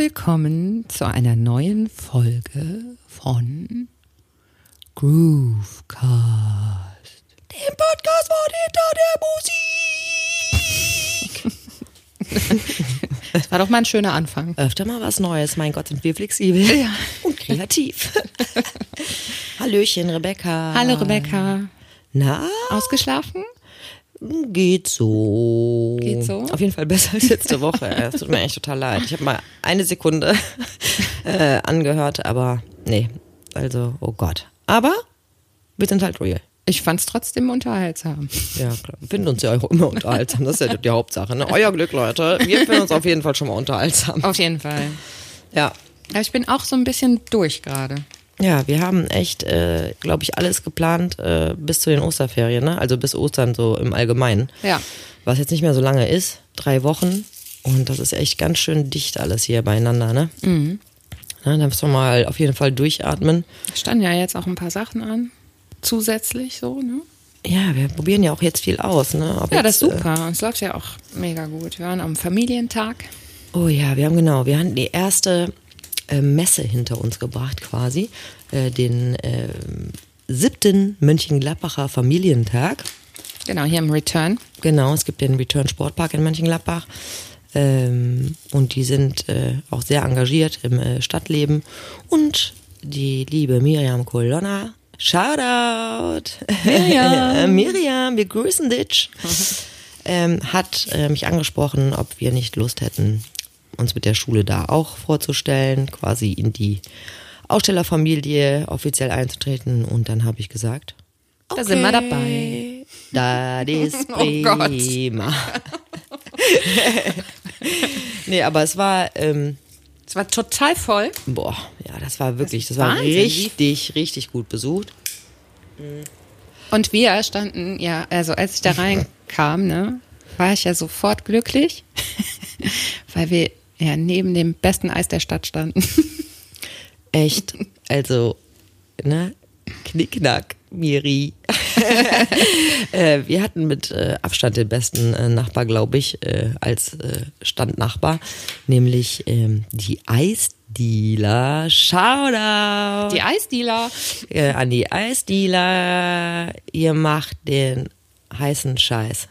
willkommen zu einer neuen Folge von Groovecast. Dem Podcast von hinter der Musik. Das war doch mal ein schöner Anfang. Öfter mal was Neues. Mein Gott, sind wir flexibel Ja. und kreativ. Hallöchen, Rebecca. Hallo Rebecca. Na, Ausgeschlafen? Geht so. Geht so? Auf jeden Fall besser als letzte Woche. Es tut mir echt total leid. Ich habe mal eine Sekunde äh, angehört, aber nee. Also, oh Gott. Aber wir sind halt real. Ich fand's trotzdem unterhaltsam. Ja, klar. Wir finden uns ja auch immer unterhaltsam. Das ist ja die Hauptsache. Ne? Euer Glück, Leute. Wir finden uns auf jeden Fall schon mal unterhaltsam. Auf jeden Fall. Ja. Aber ich bin auch so ein bisschen durch gerade. Ja, wir haben echt, äh, glaube ich, alles geplant äh, bis zu den Osterferien, ne? Also bis Ostern so im Allgemeinen. Ja. Was jetzt nicht mehr so lange ist, drei Wochen. Und das ist echt ganz schön dicht alles hier beieinander, ne? Mhm. Ja, da müssen wir mal auf jeden Fall durchatmen. Standen ja jetzt auch ein paar Sachen an. Zusätzlich so, ne? Ja, wir probieren ja auch jetzt viel aus, ne? Ob Ja, das ist jetzt, super. Und es läuft ja auch mega gut. Wir waren am Familientag. Äh, oh ja, wir haben genau, wir haben die erste äh, Messe hinter uns gebracht quasi. Äh, den äh, siebten Mönchengladbacher Familientag. Genau, hier im Return. Genau, es gibt den Return Sportpark in Mönchengladbach. Ähm, und die sind äh, auch sehr engagiert im äh, Stadtleben. Und die liebe Miriam Colonna, Shoutout! Miriam! Miriam, wir grüßen dich! ähm, hat äh, mich angesprochen, ob wir nicht Lust hätten, uns mit der Schule da auch vorzustellen, quasi in die Ausstellerfamilie offiziell einzutreten. Und dann habe ich gesagt, Da sind wir dabei. das ist Oh prima. nee, aber es war, ähm, Es war total voll. boah, ja, das war wirklich, das, Das war Wahnsinn, richtig, richtig gut besucht. Und wir standen, ja, also als ich da reinkam, ne, war ich ja sofort glücklich, weil wir ja neben dem besten Eis der Stadt standen. Echt, also, ne, Knickknack, Miri. äh, wir hatten mit äh, Abstand den besten äh, Nachbar, glaube ich, äh, als äh, Standnachbar, nämlich ähm, die Eisdealer. Shoutout! Die Eisdealer. äh, an die Eisdealer, ihr macht den heißen Scheiß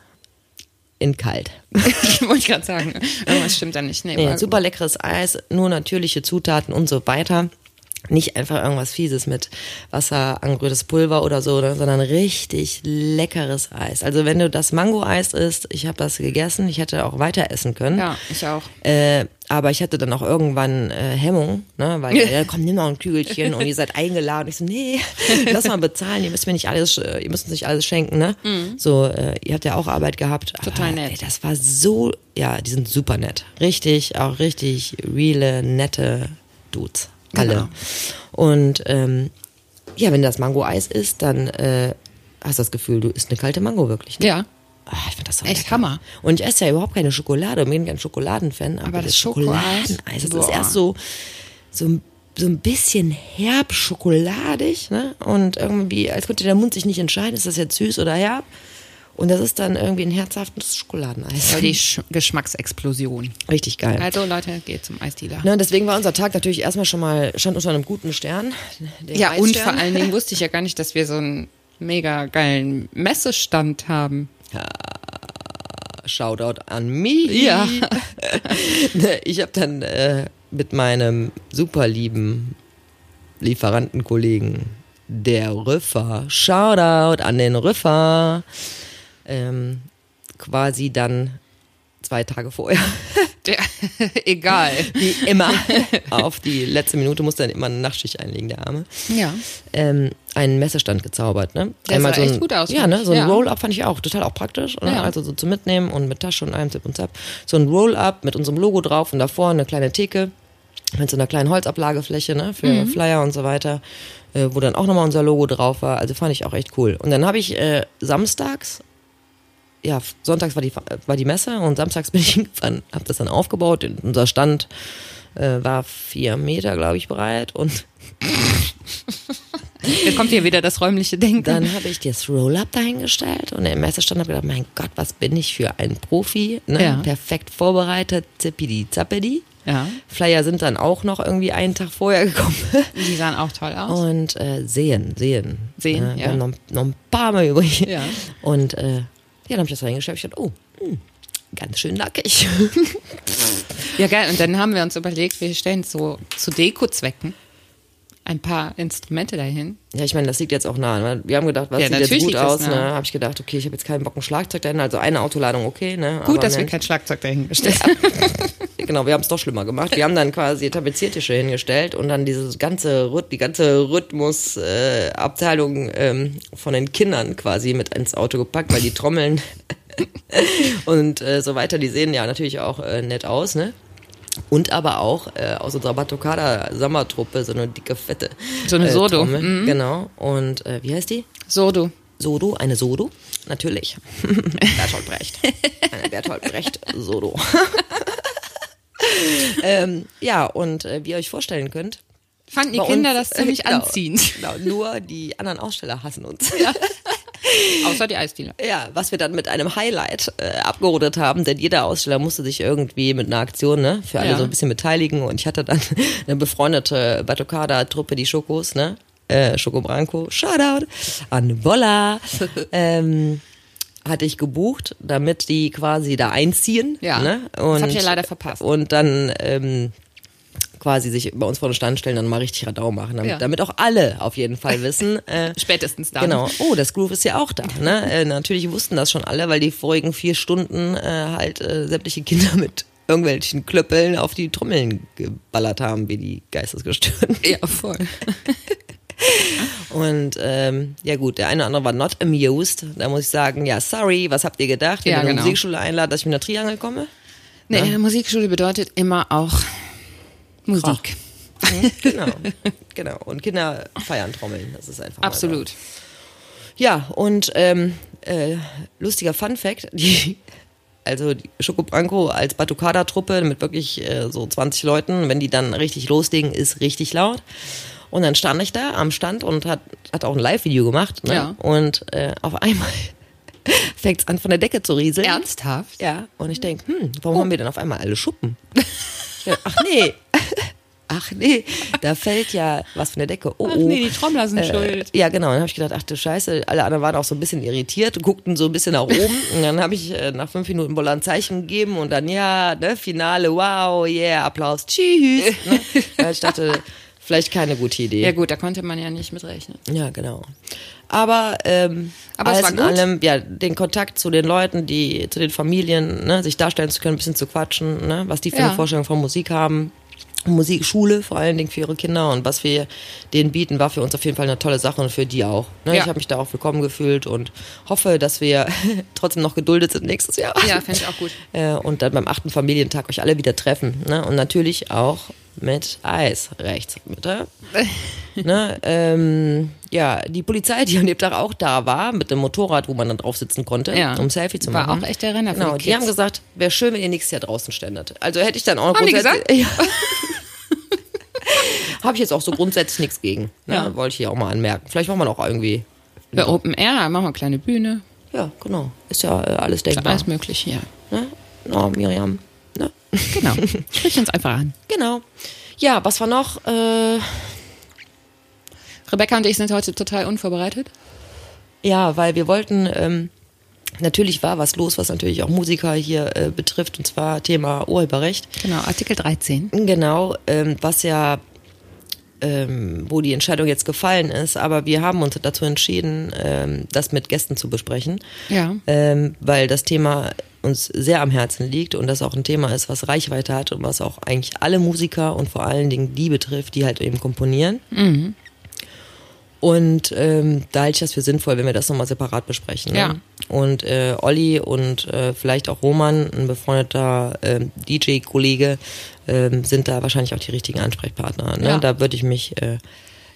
in kalt. ich wollte gerade sagen, irgendwas stimmt da nicht. Nee, Nee, super leckeres Eis, nur natürliche Zutaten und so weiter. Nicht einfach irgendwas Fieses mit Wasser, angerührtes Pulver oder so, ne, sondern richtig leckeres Eis. Also wenn du das Mango-Eis isst, ich habe das gegessen, ich hätte auch weiter essen können. Ja, ich auch. Äh, aber ich hatte dann auch irgendwann äh, Hemmung, ne, weil ja, komm, nimm noch ein Kügelchen und ihr seid eingeladen. Ich so, nee, lass mal bezahlen, ihr müsst mir nicht alles, äh, ihr müsst uns nicht alles schenken, ne? So, äh, ihr habt ja auch Arbeit gehabt. Mhm. Total aber, nett. Ey, das war so, ja, die sind super nett. Richtig, auch richtig reale, nette Dudes. Alle. Genau. Und ähm, ja, wenn das Mango-Eis ist, dann äh, hast du das Gefühl, du isst eine kalte Mango wirklich. Ne? Ja. Ah, ich find das so Echt lecker. Hammer. Und ich esse ja überhaupt keine Schokolade und bin kein Schokoladenfan. Aber, Aber das das Schokoladeneis, das ist erst so, so, ein- so ein bisschen herb schokoladig, ne? Und irgendwie, als könnte der Mund sich nicht entscheiden, ist das jetzt süß oder herb. Und das ist dann irgendwie ein herzhaftes Schokoladeneis. Voll die Sch Geschmacksexplosion. Richtig geil. Also Leute, geht zum Eisdealer. Ne, deswegen war unser Tag natürlich erstmal schon mal, stand unter einem guten Stern. Ja, und Eisstern. vor allen Dingen wusste ich ja gar nicht, dass wir so einen mega geilen Messestand haben. Shoutout an mich. Ja. Ne, ich habe dann äh, mit meinem super lieben Lieferantenkollegen, der Rüffer, Shoutout an den Rüffer, ähm, quasi dann zwei Tage vorher, Der, egal. wie immer, auf die letzte Minute musste dann immer eine Nachtschicht einlegen, der Arme. Ja. Ähm, einen Messestand gezaubert. Ne? Der sah so ein, echt gut aus, Ja, ne? so ein Ja. Roll-Up fand ich auch total auch praktisch. Ne? Ja. Also so zum Mitnehmen und mit Tasche und allem Zip und Zap. So ein Roll-Up mit unserem Logo drauf und davor eine kleine Theke mit so einer kleinen Holzablagefläche ne? für Mhm. Flyer und so weiter, äh, wo dann auch nochmal unser Logo drauf war. Also fand ich auch echt cool. Und dann habe ich äh, samstags ja, sonntags war die, war die Messe und samstags bin ich hingefahren, habe das dann aufgebaut. Unser Stand äh, war vier Meter, glaube ich, breit. Und Da kommt hier wieder das räumliche Denken. dann habe ich das Roll-Up dahingestellt und im Messestand habe ich gedacht, mein Gott, was bin ich für ein Profi. Ne? Ja. Perfekt vorbereitet, zippidi zappidi. ja, Flyer sind dann auch noch irgendwie einen Tag vorher gekommen. die sahen auch toll aus. Und äh, sehen, sehen. Sehen, Ne? Wir ja. haben noch, noch ein paar Mal übrig. Ja. Und äh, ja, dann habe ich das reingestellt. Ich dachte, oh, hm, ganz schön nackig. Ja, geil. Und dann haben wir uns überlegt, wir stellen so zu Deko-Zwecken ein paar Instrumente dahin. Ja, ich meine, das liegt jetzt auch nah. Ne? Wir haben gedacht, was Ja, sieht jetzt gut aus? Ne? Habe ich gedacht, okay, ich habe jetzt keinen Bock, ein Schlagzeug dahin. Also eine Autoladung, okay. Ne? Gut, Aber dass wir kein Schlagzeug dahin gestellt haben. Genau, wir haben es doch schlimmer gemacht. Wir haben dann quasi Tapeziertische hingestellt und dann dieses ganze die ganze Rhythmusabteilung äh, ähm, von den Kindern quasi mit ins Auto gepackt, weil die Trommeln und äh, so weiter, die sehen ja natürlich auch äh, nett aus, ne? Und aber auch äh, aus unserer Batucada Sommertruppe so eine dicke fette So eine äh, Sodo, mhm. Genau. Und äh, wie heißt die? So, du. Sodo, eine Sodo, natürlich. Bertolt Brecht. Eine Bertolt Brecht Sodo. ähm, ja, und äh, wie ihr euch vorstellen könnt, Fanden die Kinder uns, das ziemlich genau, anziehend. Genau, nur die anderen Aussteller hassen uns. Außer die Eisdealer. Ja, was wir dann mit einem Highlight äh, abgerundet haben, denn jeder Aussteller musste sich irgendwie mit einer Aktion, ne, für alle Ja. so ein bisschen beteiligen und ich hatte dann eine befreundete Batucada-Truppe, die Schokos, ne, äh, Schoko Branco, Shoutout an Volla, ähm, hatte ich gebucht, damit die quasi da einziehen. Ja, ne? das und, habt ihr leider verpasst. Und dann ähm, quasi sich bei uns vor den Stand stellen und mal richtig Radau machen, damit, Ja. damit auch alle auf jeden Fall wissen, äh, Spätestens dann. Genau. Oh, das Groove ist ja auch da. Ne? Äh, natürlich wussten das schon alle, weil die vorigen vier Stunden äh, halt äh, sämtliche Kinder mit irgendwelchen Klöppeln auf die Trommeln geballert haben, wie die Geistesgestörten. Ja, voll. Und ähm, ja gut, der eine oder andere war not amused. Da muss ich sagen, ja, sorry, was habt ihr gedacht, wenn Ja, ihr eine genau. Musikschule einladet, dass ich mit einer Triangel komme? Nee, eine Musikschule bedeutet immer auch Musik. Genau. genau. Und Kinder feiern Trommeln. Das ist einfach. Absolut. Ja, und ähm, äh, lustiger Fun Fact, die, also die Schoko Branco als Batucada-Truppe mit wirklich äh, so 20 Leuten, wenn die dann richtig loslegen, ist richtig laut. Und dann stand ich da am Stand und hat, hat auch ein Live-Video gemacht. Ne? Ja. Und äh, auf einmal fängt es an, von der Decke zu rieseln. Ernsthaft? Ja, und ich denke, hm, warum haben wir denn auf einmal alle Schuppen? Ach nee, ach nee, da fällt ja was von der Decke. Oh, Ach oh. nee, die Trommler sind schuld. Ja, genau. Dann habe ich gedacht, ach du Scheiße, alle anderen waren auch so ein bisschen irritiert, guckten so ein bisschen nach oben. Und dann habe ich äh, nach fünf Minuten Boller ein Zeichen gegeben und dann, ja, ne, Finale, wow, yeah, Applaus, tschüss. Ne? Weil ich dachte, vielleicht keine gute Idee. Ja gut, da konnte man ja nicht mitrechnen. Ja, genau. Aber, ähm, Aber es alles in allem, ja, den Kontakt zu den Leuten, die, zu den Familien, ne, sich darstellen zu können, ein bisschen zu quatschen, ne, was die für Ja. eine Vorstellung von Musik haben. Musikschule vor allen Dingen für ihre Kinder und was wir denen bieten, war für uns auf jeden Fall eine tolle Sache und für die auch. Ne? Ja. Ich habe mich da auch willkommen gefühlt und hoffe, dass wir trotzdem noch geduldet sind nächstes Jahr. Ja, fände ich auch gut. Äh, und dann beim achten Familientag euch alle wieder treffen. Ne? Und natürlich auch mit Eis rechts. Bitte. ne? ähm, ja, die Polizei, die an dem Tag auch da war, mit dem Motorrad, wo man dann drauf sitzen konnte, Ja. um Selfie zu War machen. auch echt der Renner Genau, die die, haben gesagt, wäre schön, wenn ihr nächstes Jahr draußen ständet. Also hätte ich dann auch Haben die grundsätzlich- Ja. Habe ich jetzt auch so grundsätzlich nichts gegen. Ne? Ja. Wollte ich hier auch mal anmerken. Vielleicht machen wir noch irgendwie. Für Open Air machen wir eine kleine Bühne. Ja, genau. Ist ja äh, alles denkbar. alles möglich hier. Ne? Oh, Miriam. Ne? Genau. Sprich uns einfach an. Genau. Ja, was war noch? Äh, Rebecca und ich sind heute total unvorbereitet. ja, weil wir wollten, ähm, natürlich war was los, was natürlich auch Musiker hier äh, betrifft, und zwar Thema Urheberrecht. Genau, Artikel 13. Genau, ähm, was ja, ähm, wo die Entscheidung jetzt gefallen ist, aber wir haben uns dazu entschieden, ähm, das mit Gästen zu besprechen. Ja. Ähm, weil das Thema uns sehr am Herzen liegt und das auch ein Thema ist, was Reichweite hat und was auch eigentlich alle Musiker und vor allen Dingen die betrifft, die halt eben komponieren. Und ähm, da halte ich das für sinnvoll, wenn wir das nochmal separat besprechen. Ne? Ja. Und äh, Olli und äh, vielleicht auch Roman, ein befreundeter äh, DJ-Kollege, äh, sind da wahrscheinlich auch die richtigen Ansprechpartner. Ne? Ja. Da würde ich mich äh,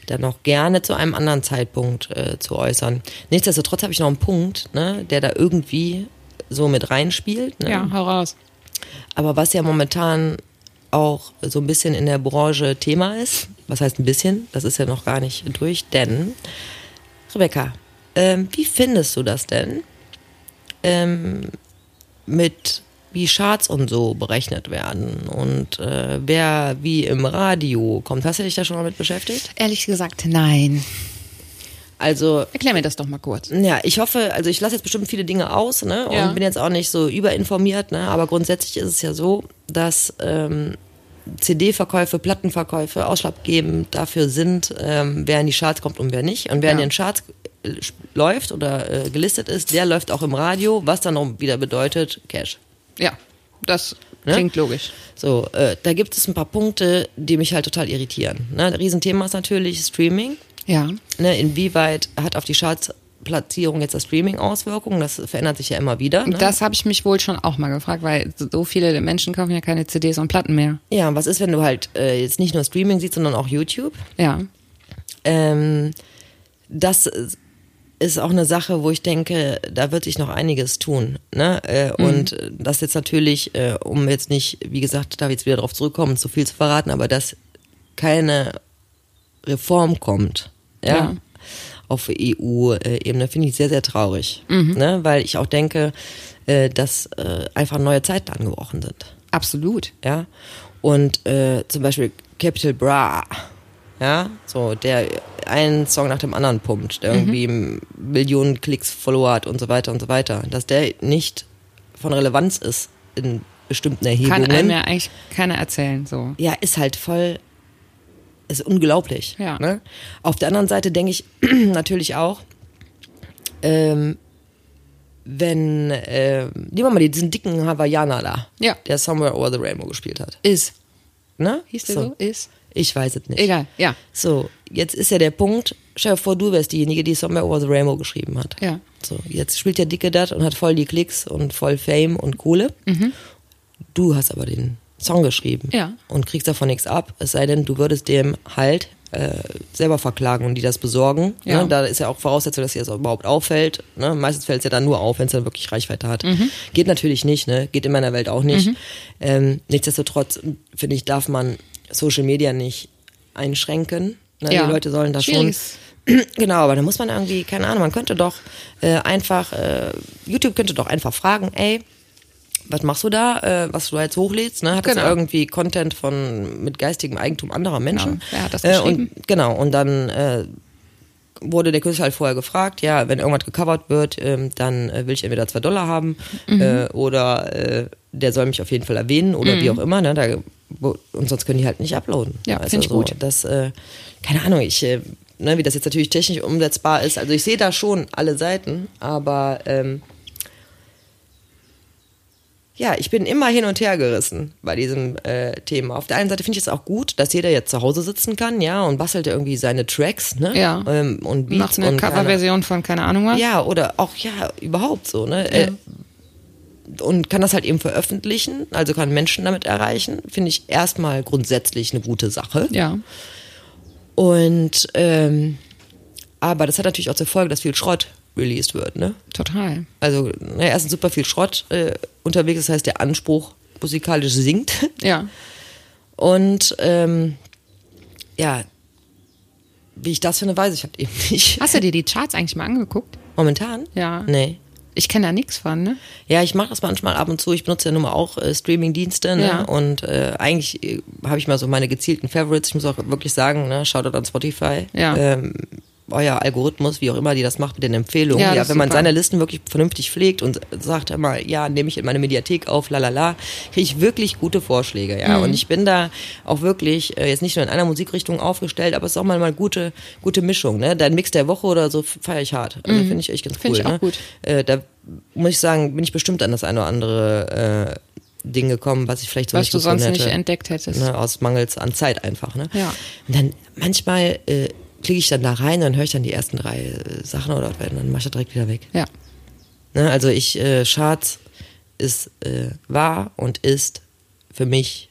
dann noch gerne zu einem anderen Zeitpunkt äh, zu äußern. Nichtsdestotrotz habe ich noch einen Punkt, ne, der da irgendwie so mit reinspielt. Ne? Ja, hau raus. Aber was ja momentan auch so ein bisschen in der Branche Thema ist, was heißt ein bisschen, das ist ja noch gar nicht durch, denn, Rebecca, ähm, wie findest du das denn ähm, mit wie Charts und so berechnet werden und äh, wer wie im Radio kommt? Hast du dich da schon mal mit beschäftigt? Ehrlich gesagt, nein. Also Erklär mir das doch mal kurz. Ja, ich hoffe, also ich lasse jetzt bestimmt viele Dinge aus, ne? Und Ja. bin jetzt auch nicht so überinformiert, ne? Aber grundsätzlich ist es ja so, dass ähm, CD-Verkäufe, Plattenverkäufe ausschlaggebend dafür sind, ähm, wer in die Charts kommt und wer nicht. Und wer in Ja. den Charts äh, läuft oder äh, gelistet ist, der läuft auch im Radio, was dann auch wieder bedeutet Cash. Ja, das Ne? klingt logisch. So, äh, da gibt es ein paar Punkte, die mich halt total irritieren. Ne? Riesenthema ist natürlich Streaming. Ja. Ne, inwieweit hat auf die Chartsplatzierung jetzt das Streaming Auswirkungen? Das verändert sich ja immer wieder. Ne? Das habe ich mich wohl schon auch mal gefragt, weil so viele Menschen kaufen ja keine CDs und Platten mehr. ja, und was ist, wenn du halt äh, jetzt nicht nur Streaming siehst, sondern auch YouTube? Ja. Ähm, das ist auch eine Sache, wo ich denke, da wird sich noch einiges tun. Ne? Äh, Und das jetzt natürlich, äh, um jetzt nicht, wie gesagt, da jetzt wieder drauf zurückkommen, zu viel zu verraten, aber dass keine Reform kommt, ja, Ja. auf EU-Ebene, finde ich sehr, sehr traurig. Ne? Weil ich auch denke, äh, dass äh, einfach neue Zeiten angebrochen sind Absolut. ja. Und äh, zum Beispiel Capital Bra, ja, so, der einen Song nach dem anderen pumpt, der irgendwie Millionen Klicks, Follower hat und so weiter und so weiter. Dass der nicht von Relevanz ist in bestimmten Kann Erhebungen. einem ja eigentlich keiner erzählen, so. Ja, ist halt voll, ist unglaublich. Ja. Ne? Auf der anderen Seite denke ich natürlich auch, ähm, wenn, äh, nehmen wir mal diesen dicken Hawaiianer da, Ja. der Somewhere Over the Rainbow gespielt hat. Ist. Ne? Hieß der so? Ist. Ich weiß es nicht. Egal, ja. So, jetzt ist ja der Punkt, stell dir vor, du wärst diejenige, die Somewhere Over the Rainbow geschrieben hat. Ja. So, jetzt spielt der Dicke das und hat voll die Klicks und voll Fame und Kohle. Du hast aber den Song geschrieben Mhm. Ja. und kriegst davon nichts ab, es sei denn, du würdest dem halt äh, selber verklagen und die das besorgen. Ja. Ne? Da ist ja auch Voraussetzung, dass dir das überhaupt auffällt. Ne? Meistens fällt es ja dann nur auf, wenn es dann wirklich Reichweite hat. Mhm. Geht natürlich nicht, ne? geht in meiner Welt auch nicht. Ähm, nichtsdestotrotz, finde ich, darf man Social Media nicht einschränken. Ne? Ja. Die Leute sollen da schon. Genau, aber da muss man irgendwie, keine Ahnung, man könnte doch äh, einfach, äh, YouTube könnte doch einfach fragen, ey, was machst du da, äh, was du da jetzt hochlädst, ne? Hat das Genau. irgendwie Content von mit geistigem Eigentum anderer Menschen? Genau. Wer hat das Äh, geschrieben? und, genau, und dann äh, wurde der Künstler halt vorher gefragt, ja, wenn irgendwas gecovert wird, ähm, dann äh, will ich entweder zwei Dollar haben Mhm. äh, oder äh, der soll mich auf jeden Fall erwähnen oder wie auch immer, ne? Da, wo, und sonst können die halt nicht uploaden. Ja, Weißt find du, ich gut. Das, äh, keine Ahnung, ich, äh, ne, wie das jetzt natürlich technisch umsetzbar ist. Also ich sehe da schon alle Seiten, aber ähm, ja, ich bin immer hin und her gerissen bei diesem äh, Thema. Auf der einen Seite finde ich es auch gut, dass jeder jetzt zu Hause sitzen kann, ja, und bastelt irgendwie seine Tracks, ne? Ja. Ähm, und Beats Macht eine Coverversion von keine Ahnung was. ja, oder auch, ja, überhaupt so, ne? Äh, und kann das halt eben veröffentlichen, also kann Menschen damit erreichen, finde ich erstmal grundsätzlich eine gute Sache. Ja. Und, ähm, aber das hat natürlich auch zur Folge, dass viel Schrott released wird, ne? Total. Also, ne, erstens super viel Schrott äh, unterwegs, das heißt, der Anspruch musikalisch sinkt. Ja. Und, ähm, ja, wie ich das finde, weiß ich halt eben nicht. Hast du dir die Charts eigentlich mal angeguckt? Momentan? Ja. Nee. Ich kenne da nichts von, ne? Ja, ich mache das manchmal ab und zu. Ich benutze ja nun mal auch äh, Streaming-Dienste. Ne? Ja. Und äh, eigentlich äh, habe ich mal so meine gezielten Favorites. Ich muss auch wirklich sagen, ne, Shoutout an Spotify. Ja. Ähm, euer Algorithmus, wie auch immer die das macht mit den Empfehlungen. Ja, Ja, wenn man super. seine Listen wirklich vernünftig pflegt und sagt immer, ja, nehme ich in meine Mediathek auf, lalala, kriege ich wirklich gute Vorschläge. Ja, Mhm. und ich bin da auch wirklich äh, jetzt nicht nur in einer Musikrichtung aufgestellt, aber es ist auch mal eine gute, gute Mischung. Ne? Dein Mix der Woche oder so feiere ich hart. Also finde ich echt ganz cool. Mhm. Finde ich auch ne? gut. Äh, da muss ich sagen, bin ich bestimmt an das eine oder andere äh, Ding gekommen, was ich vielleicht so Was nicht du sonst hätte. nicht entdeckt hättest. Ne, aus Mangels an Zeit einfach. Ne? Ja. Und dann manchmal äh, klicke ich dann da rein, dann höre ich dann die ersten drei äh, Sachen oder dann mache ich das direkt wieder weg. Ja. Ne? Also ich, äh, Charts ist, äh, war und ist für mich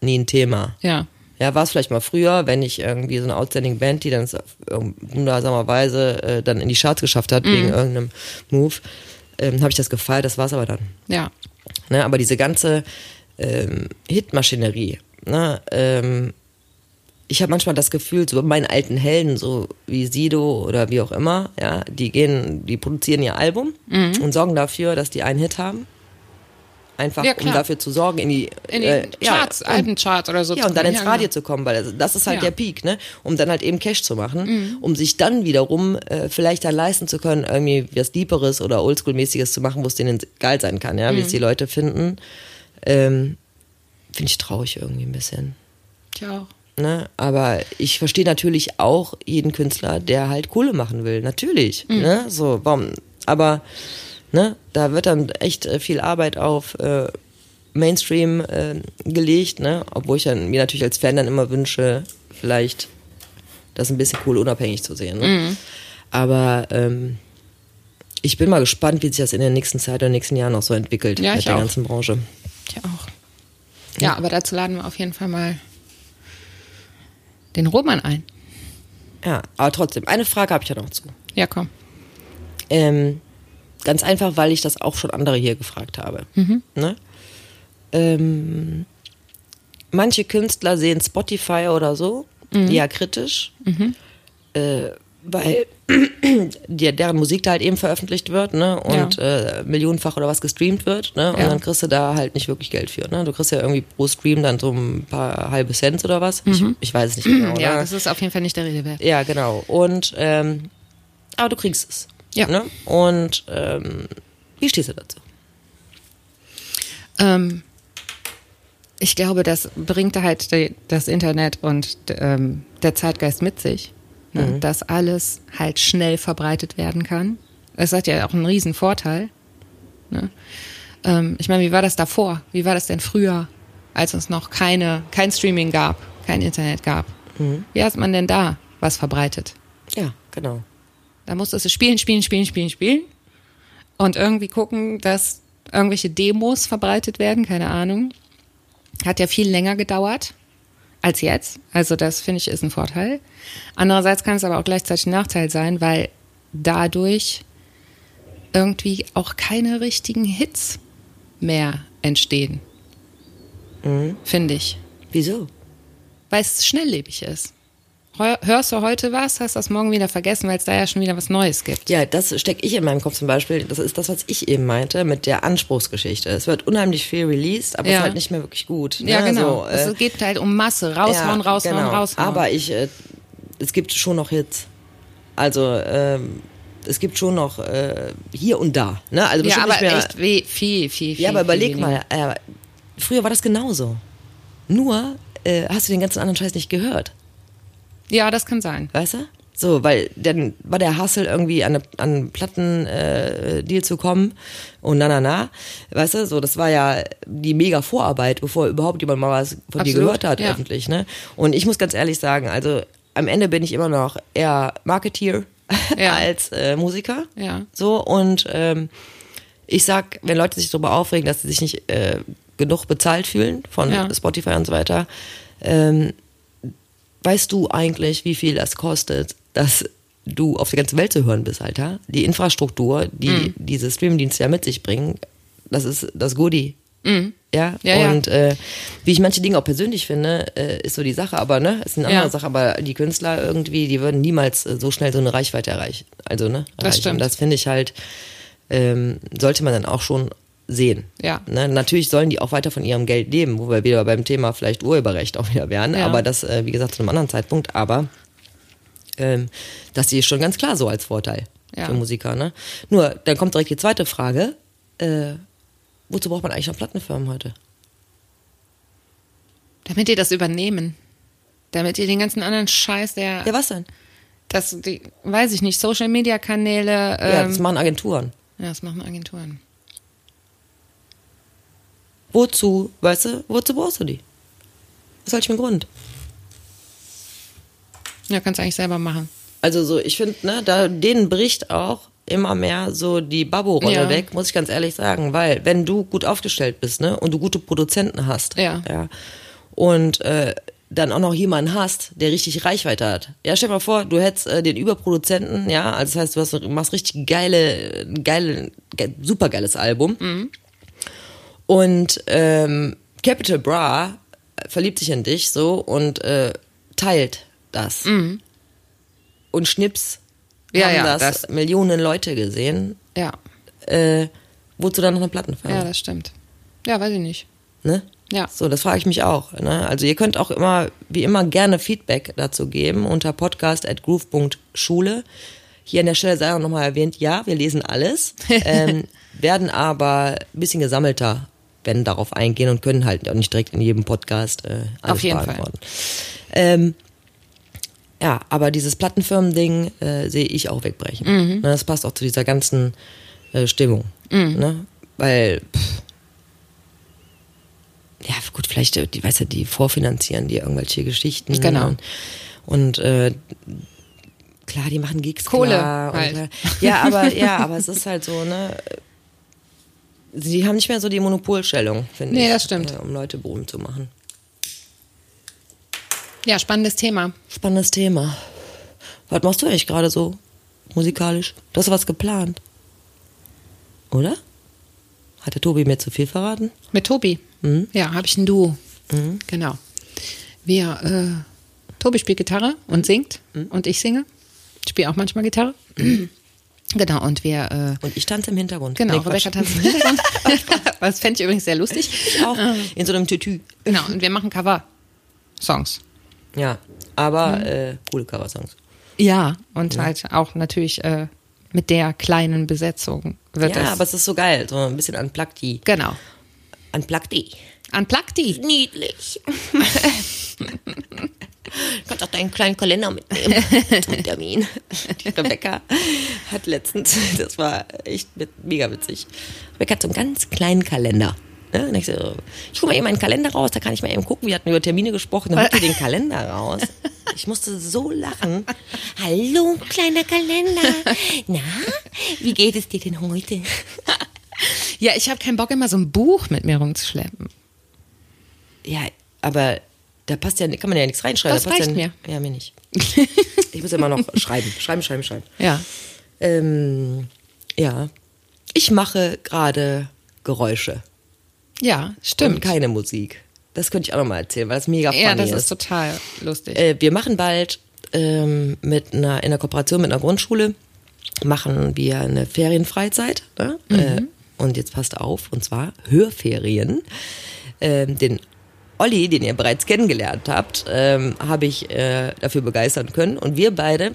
nie ein Thema. Ja. Ja, war es vielleicht mal früher, wenn ich irgendwie so eine Outstanding Band, die dann es wundersamerweise äh, dann in die Charts geschafft hat wegen irgendeinem Move, ähm, habe ich das gefeiert, das war's aber dann. Ja. Ne? Aber diese ganze ähm, Hitmaschinerie, ne? ähm, ich habe manchmal das Gefühl, so bei meinen alten Helden, so wie Sido oder wie auch immer, ja, die gehen, die produzieren ihr Album und sorgen dafür, dass die einen Hit haben. Einfach Ja, um dafür zu sorgen, in die, In die äh, Charts, ja, Albencharts oder so. ja, und dann ins Radio genau. zu kommen, weil das, das ist halt Ja. der Peak, ne? Um dann halt eben Cash zu machen, Mhm. um sich dann wiederum äh, vielleicht dann leisten zu können, irgendwie was Deeperes oder Oldschool-mäßiges zu machen, wo es denen geil sein kann, ja, wie Mhm. es die Leute finden. Ähm, Finde ich traurig irgendwie ein bisschen. Tja, auch. Ne? Aber ich verstehe natürlich auch jeden Künstler, der halt Kohle machen will. Natürlich. Mhm. Ne? So, warum? Aber ne, da wird dann echt äh, viel Arbeit auf äh, Mainstream äh, gelegt, ne? Obwohl ich dann mir natürlich als Fan dann immer wünsche, vielleicht das ein bisschen cool unabhängig zu sehen. Ne? Mhm. Aber ähm, ich bin mal gespannt, wie sich das in der nächsten Zeit oder nächsten Jahren noch so entwickelt Ja, mit ich der auch. ganzen Branche. Tja, auch. Ja, aber dazu laden wir auf jeden Fall mal den Roman ein. Ja, aber trotzdem, eine Frage habe ich ja noch zu. Ja, komm. Ähm, ganz einfach, weil ich das auch schon andere hier gefragt habe. Ne? Ähm, manche Künstler sehen Spotify oder so ja kritisch, äh, weil die, deren Musik da halt eben veröffentlicht wird ne? und äh, millionenfach oder was gestreamt wird. Ne? Und Ja. dann kriegst du da halt nicht wirklich Geld für. Ne? Du kriegst ja irgendwie pro Stream dann so ein paar halbe Cent oder was. Ich, ich weiß es nicht genau. Ja, ne? das ist auf jeden Fall nicht der Rede wert. Ja, genau. Und ähm, aber du kriegst es. Ja. Ne? Und ähm, wie stehst du dazu? Ähm, ich glaube, das bringt halt die, das Internet und ähm, der Zeitgeist mit sich, ne? dass alles halt schnell verbreitet werden kann. Es hat ja auch einen riesen Vorteil. Ne? Ähm, ich meine, wie war das davor? Wie war das denn früher, als es noch keine, kein Streaming gab, kein Internet gab? Wie hat man denn da was verbreitet? Ja, genau. Da musstest du spielen, spielen, spielen, spielen, spielen und irgendwie gucken, dass irgendwelche Demos verbreitet werden, keine Ahnung. Hat ja viel länger gedauert als jetzt. Also das finde ich ist ein Vorteil. Andererseits kann es aber auch gleichzeitig ein Nachteil sein, weil dadurch irgendwie auch keine richtigen Hits mehr entstehen. Finde ich. Wieso? Weil es schnelllebig ist. Hörst du heute was, hast das morgen wieder vergessen, weil es da ja schon wieder was Neues gibt. Ja, das stecke ich in meinem Kopf zum Beispiel. Das ist das, was ich eben meinte mit der Anspruchsgeschichte. Es wird unheimlich viel released, aber es Ja. ist halt nicht mehr wirklich gut. Ne? Ja, genau. So, äh, es geht halt um Masse. Raushauen, ja, raushauen, genau. raushauen. Aber ich, äh, es gibt schon noch Hits. Also ähm, es gibt schon noch äh, hier und da. Ne? Also ja, aber mehr, echt weh, viel, viel, viel. Ja, aber überleg mal, äh, früher war das genauso. Nur äh, hast du den ganzen anderen Scheiß nicht gehört, Ja, das kann sein. weißt du? So, weil dann war der Hustle irgendwie an, eine- an einen Platten-Deal äh, Deal zu kommen und na na na, weißt du, so das war ja die mega Vorarbeit, bevor überhaupt jemand mal was von dir Absolut, gehört hat ja. öffentlich, ne? Und ich muss ganz ehrlich sagen, also am Ende bin ich immer noch eher Marketeer Ja. als äh, Musiker. Ja. So und ähm, ich sag, wenn Leute sich darüber aufregen, dass sie sich nicht äh, genug bezahlt fühlen von Ja. Spotify und so weiter, ähm, weißt du eigentlich, wie viel das kostet, dass du auf der ganzen Welt zu hören bist, Alter? Die Infrastruktur, die Mhm. diese Streamdienste ja mit sich bringen, das ist das Goodie. Ja, Mhm. Ja, ja. und Äh, wie ich manche Dinge auch persönlich finde, äh, ist so die Sache, aber ne, ist eine andere Ja. Sache, aber die Künstler irgendwie, die würden niemals äh, so schnell so eine Reichweite erreichen. Also, ne? Das erreichen. stimmt. Und das finde ich halt, ähm, sollte man dann auch schon sehen. Ja. Ne? Natürlich sollen die auch weiter von ihrem Geld leben, wo wir wieder beim Thema vielleicht Urheberrecht auch wieder wären, Ja. aber das, äh, wie gesagt, zu einem anderen Zeitpunkt, aber ähm, das sehe ich schon ganz klar so als Vorteil Ja. für Musiker. Ne? Nur, dann kommt direkt die zweite Frage. Äh, wozu braucht man eigentlich noch Plattenfirmen heute? Damit die das übernehmen. Damit die den ganzen anderen Scheiß, der, Ja, was denn? das, die, weiß ich nicht, Social Media Kanäle, ja, ähm, das machen Agenturen. ja, das machen Agenturen. Wozu, weißt du, wozu brauchst du die? Aus welchem Grund? Ja, kannst du eigentlich selber machen. Also so, ich finde, ne, da denen bricht auch immer mehr so die Babbo-Rolle Ja. weg, muss ich ganz ehrlich sagen, weil wenn du gut aufgestellt bist, ne, und du gute Produzenten hast, Ja. ja und äh, dann auch noch jemanden hast, der richtig Reichweite hat. Ja, stell dir mal vor, du hättest äh, den Überproduzenten, ja, also das heißt, du hast, machst richtig geile, geile, ge super geiles Album. Und ähm, Capital Bra verliebt sich in dich so und äh, teilt das. Und Schnips Mhm. Ja, haben ja, das, das- Millionen Leute gesehen. Ja. Äh, wozu dann noch eine Plattenfirma? Ja, das stimmt. Ja, weiß ich nicht. ne? Ja. So, das frage ich mich auch. Ne? Also ihr könnt auch immer, wie immer, gerne Feedback dazu geben unter podcast.groove.schule. Hier an der Stelle sei auch nochmal erwähnt, ja, wir lesen alles, ähm, werden aber ein bisschen gesammelter, wenn darauf eingehen und können halt auch nicht direkt in jedem Podcast äh, alles Auf jeden Fall. beantworten. Ähm, ja, aber dieses Plattenfirmen-Ding äh, sehe ich auch wegbrechen. Mhm. Ne, das passt auch zu dieser ganzen äh, Stimmung. Ne? Weil, pff, ja, gut, vielleicht, äh, die, weißt du, die vorfinanzieren die irgendwelche Geschichten. Genau. Und, und äh, klar, die machen Gigs. Kohle klar, halt. Und, äh, ja, aber, ja, aber es ist halt so, ne? Sie haben nicht mehr so die Monopolstellung, finde Nee, ich. das stimmt. äh, Um Leute berühmt zu machen. Ja, spannendes Thema. Spannendes Thema. Was machst du eigentlich gerade so musikalisch? Du hast was geplant. Oder? Hat der Tobi mir zu viel verraten? Mit Tobi. Mhm. Ja, habe ich ein Duo. Genau. Wir, äh, Tobi spielt Gitarre und singt Mhm. und ich singe. Ich spiele auch manchmal Gitarre. genau, und wir, äh, Und ich tanze im Hintergrund. genau, Nee, Rebecca tanzt im Hintergrund. das fände ich übrigens sehr lustig. Ich auch. In so einem Tütü. Genau, und wir machen Cover-Songs. Ja, aber Mhm. äh, coole Coversongs. Ja, und halt auch natürlich äh, mit der kleinen Besetzung wird Ja, es. aber es ist so geil. So ein bisschen unplugged die. genau. Unplugged die. Unplugged die. Niedlich. Du kannst auch deinen kleinen Kalender mitnehmen zum Termin. Die Rebecca hat letztens, das war echt mega witzig. Rebecca hat so einen ganz kleinen Kalender. Ne? Und ich so, ich hole mal eben meinen Kalender raus, da kann ich mal eben gucken. Wir hatten über Termine gesprochen, dann holt die den Kalender raus. Ich musste so lachen. Hallo, kleiner Kalender. Na, wie geht es dir denn heute? Ja, ich habe keinen Bock, immer so ein Buch mit mir rumzuschleppen. Ja, aber da passt ja, kann man ja nichts reinschreiben. Das da passt reicht ja, mir. Ja, mir nicht. Ich muss immer noch schreiben, schreiben, schreiben, schreiben. Ja. Ähm, ja, ich mache gerade Geräusche Ja, und stimmt. keine Musik. Das könnte ich auch noch mal erzählen, weil das mega funny ja, das ist. ist total lustig. Äh, wir machen bald ähm, mit einer in der Kooperation mit einer Grundschule machen wir eine Ferienfreizeit. Ne? Äh, und jetzt passt auf, und zwar Hörferien. Ähm, den Olli, den ihr bereits kennengelernt habt, ähm, habe ich äh, dafür begeistern können. Und wir beide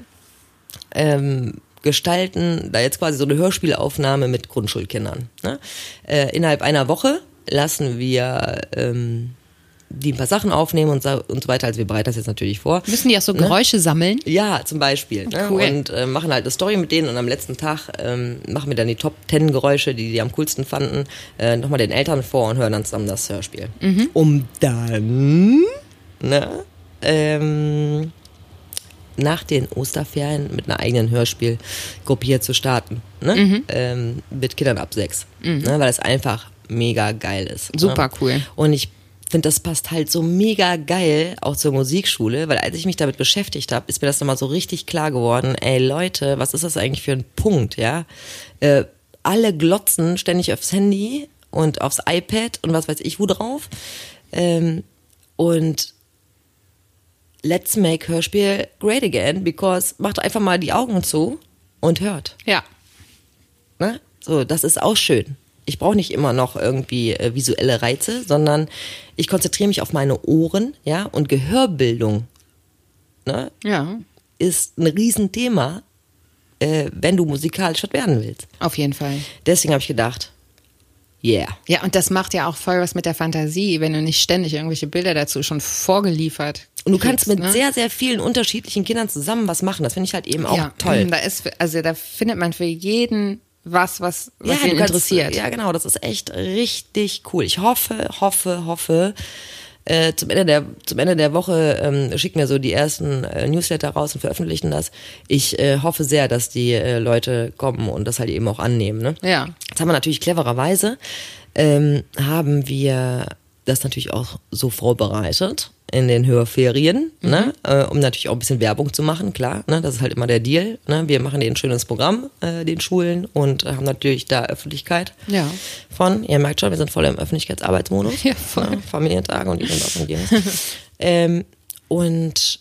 ähm, gestalten da jetzt quasi so eine Hörspielaufnahme mit Grundschulkindern. Ne? Äh, innerhalb einer Woche lassen wir ähm, die ein paar Sachen aufnehmen und so, und so weiter. Also wir bereiten das jetzt natürlich vor. Müssen die auch so Geräusche sammeln? Ja, zum Beispiel. Ne? Cool. Und äh, machen halt eine Story mit denen und am letzten Tag ähm, machen wir dann die Top 10 Geräusche, die die am coolsten fanden, äh, nochmal den Eltern vor und hören dann zusammen das Hörspiel. Um dann ne, ähm, nach den Osterferien mit einer eigenen Hörspielgruppe hier zu starten. Ne? Ähm, mit Kindern ab sechs. Ne? Weil das einfach mega geil ist. Super ne? cool. Und ich finde, das passt halt so mega geil auch zur Musikschule, weil als ich mich damit beschäftigt habe, ist mir das nochmal so richtig klar geworden, ey Leute, was ist das eigentlich für ein Punkt, ja? Äh, alle glotzen ständig aufs Handy und aufs iPad und was weiß ich wo drauf. Ähm, und let's make Hörspiel great again, because macht einfach mal die Augen zu und hört. Ja. Ne? So, das ist auch schön. Ich brauche nicht immer noch irgendwie äh, visuelle Reize, sondern ich konzentriere mich auf meine Ohren, ja, und Gehörbildung ne, Ja. ist ein Riesenthema, äh, wenn du musikalisch was werden willst. Auf jeden Fall. Deswegen habe ich gedacht, yeah. Ja, und das macht ja auch voll was mit der Fantasie, wenn du nicht ständig irgendwelche Bilder dazu schon vorgeliefert Und du kannst mit ne? sehr, sehr vielen unterschiedlichen Kindern zusammen was machen. Das finde ich halt eben auch ja, toll. Da ist, also da findet man für jeden was, was, was ihn du kannst- interessiert. Ja, genau, das ist echt richtig cool. Ich hoffe, hoffe, hoffe, äh, zum, Ende der, zum Ende der Woche ähm, schicken wir so die ersten äh, Newsletter raus und veröffentlichen das. Ich äh, hoffe sehr, dass die äh, Leute kommen und das halt eben auch annehmen. Ne? Ja. Jetzt haben wir natürlich clevererweise, ähm, haben wir das natürlich auch so vorbereitet in den Hörferien, ne? Äh, um natürlich auch ein bisschen Werbung zu machen, klar, ne? das ist halt immer der Deal. Ne? Wir machen denen ein schönes Programm, äh, den Schulen, und haben natürlich da Öffentlichkeit Ja. von. Ihr merkt schon, wir sind voll im Öffentlichkeitsarbeitsmodus. Ja, voll. Ne? Familientage und und jenes. ähm, und,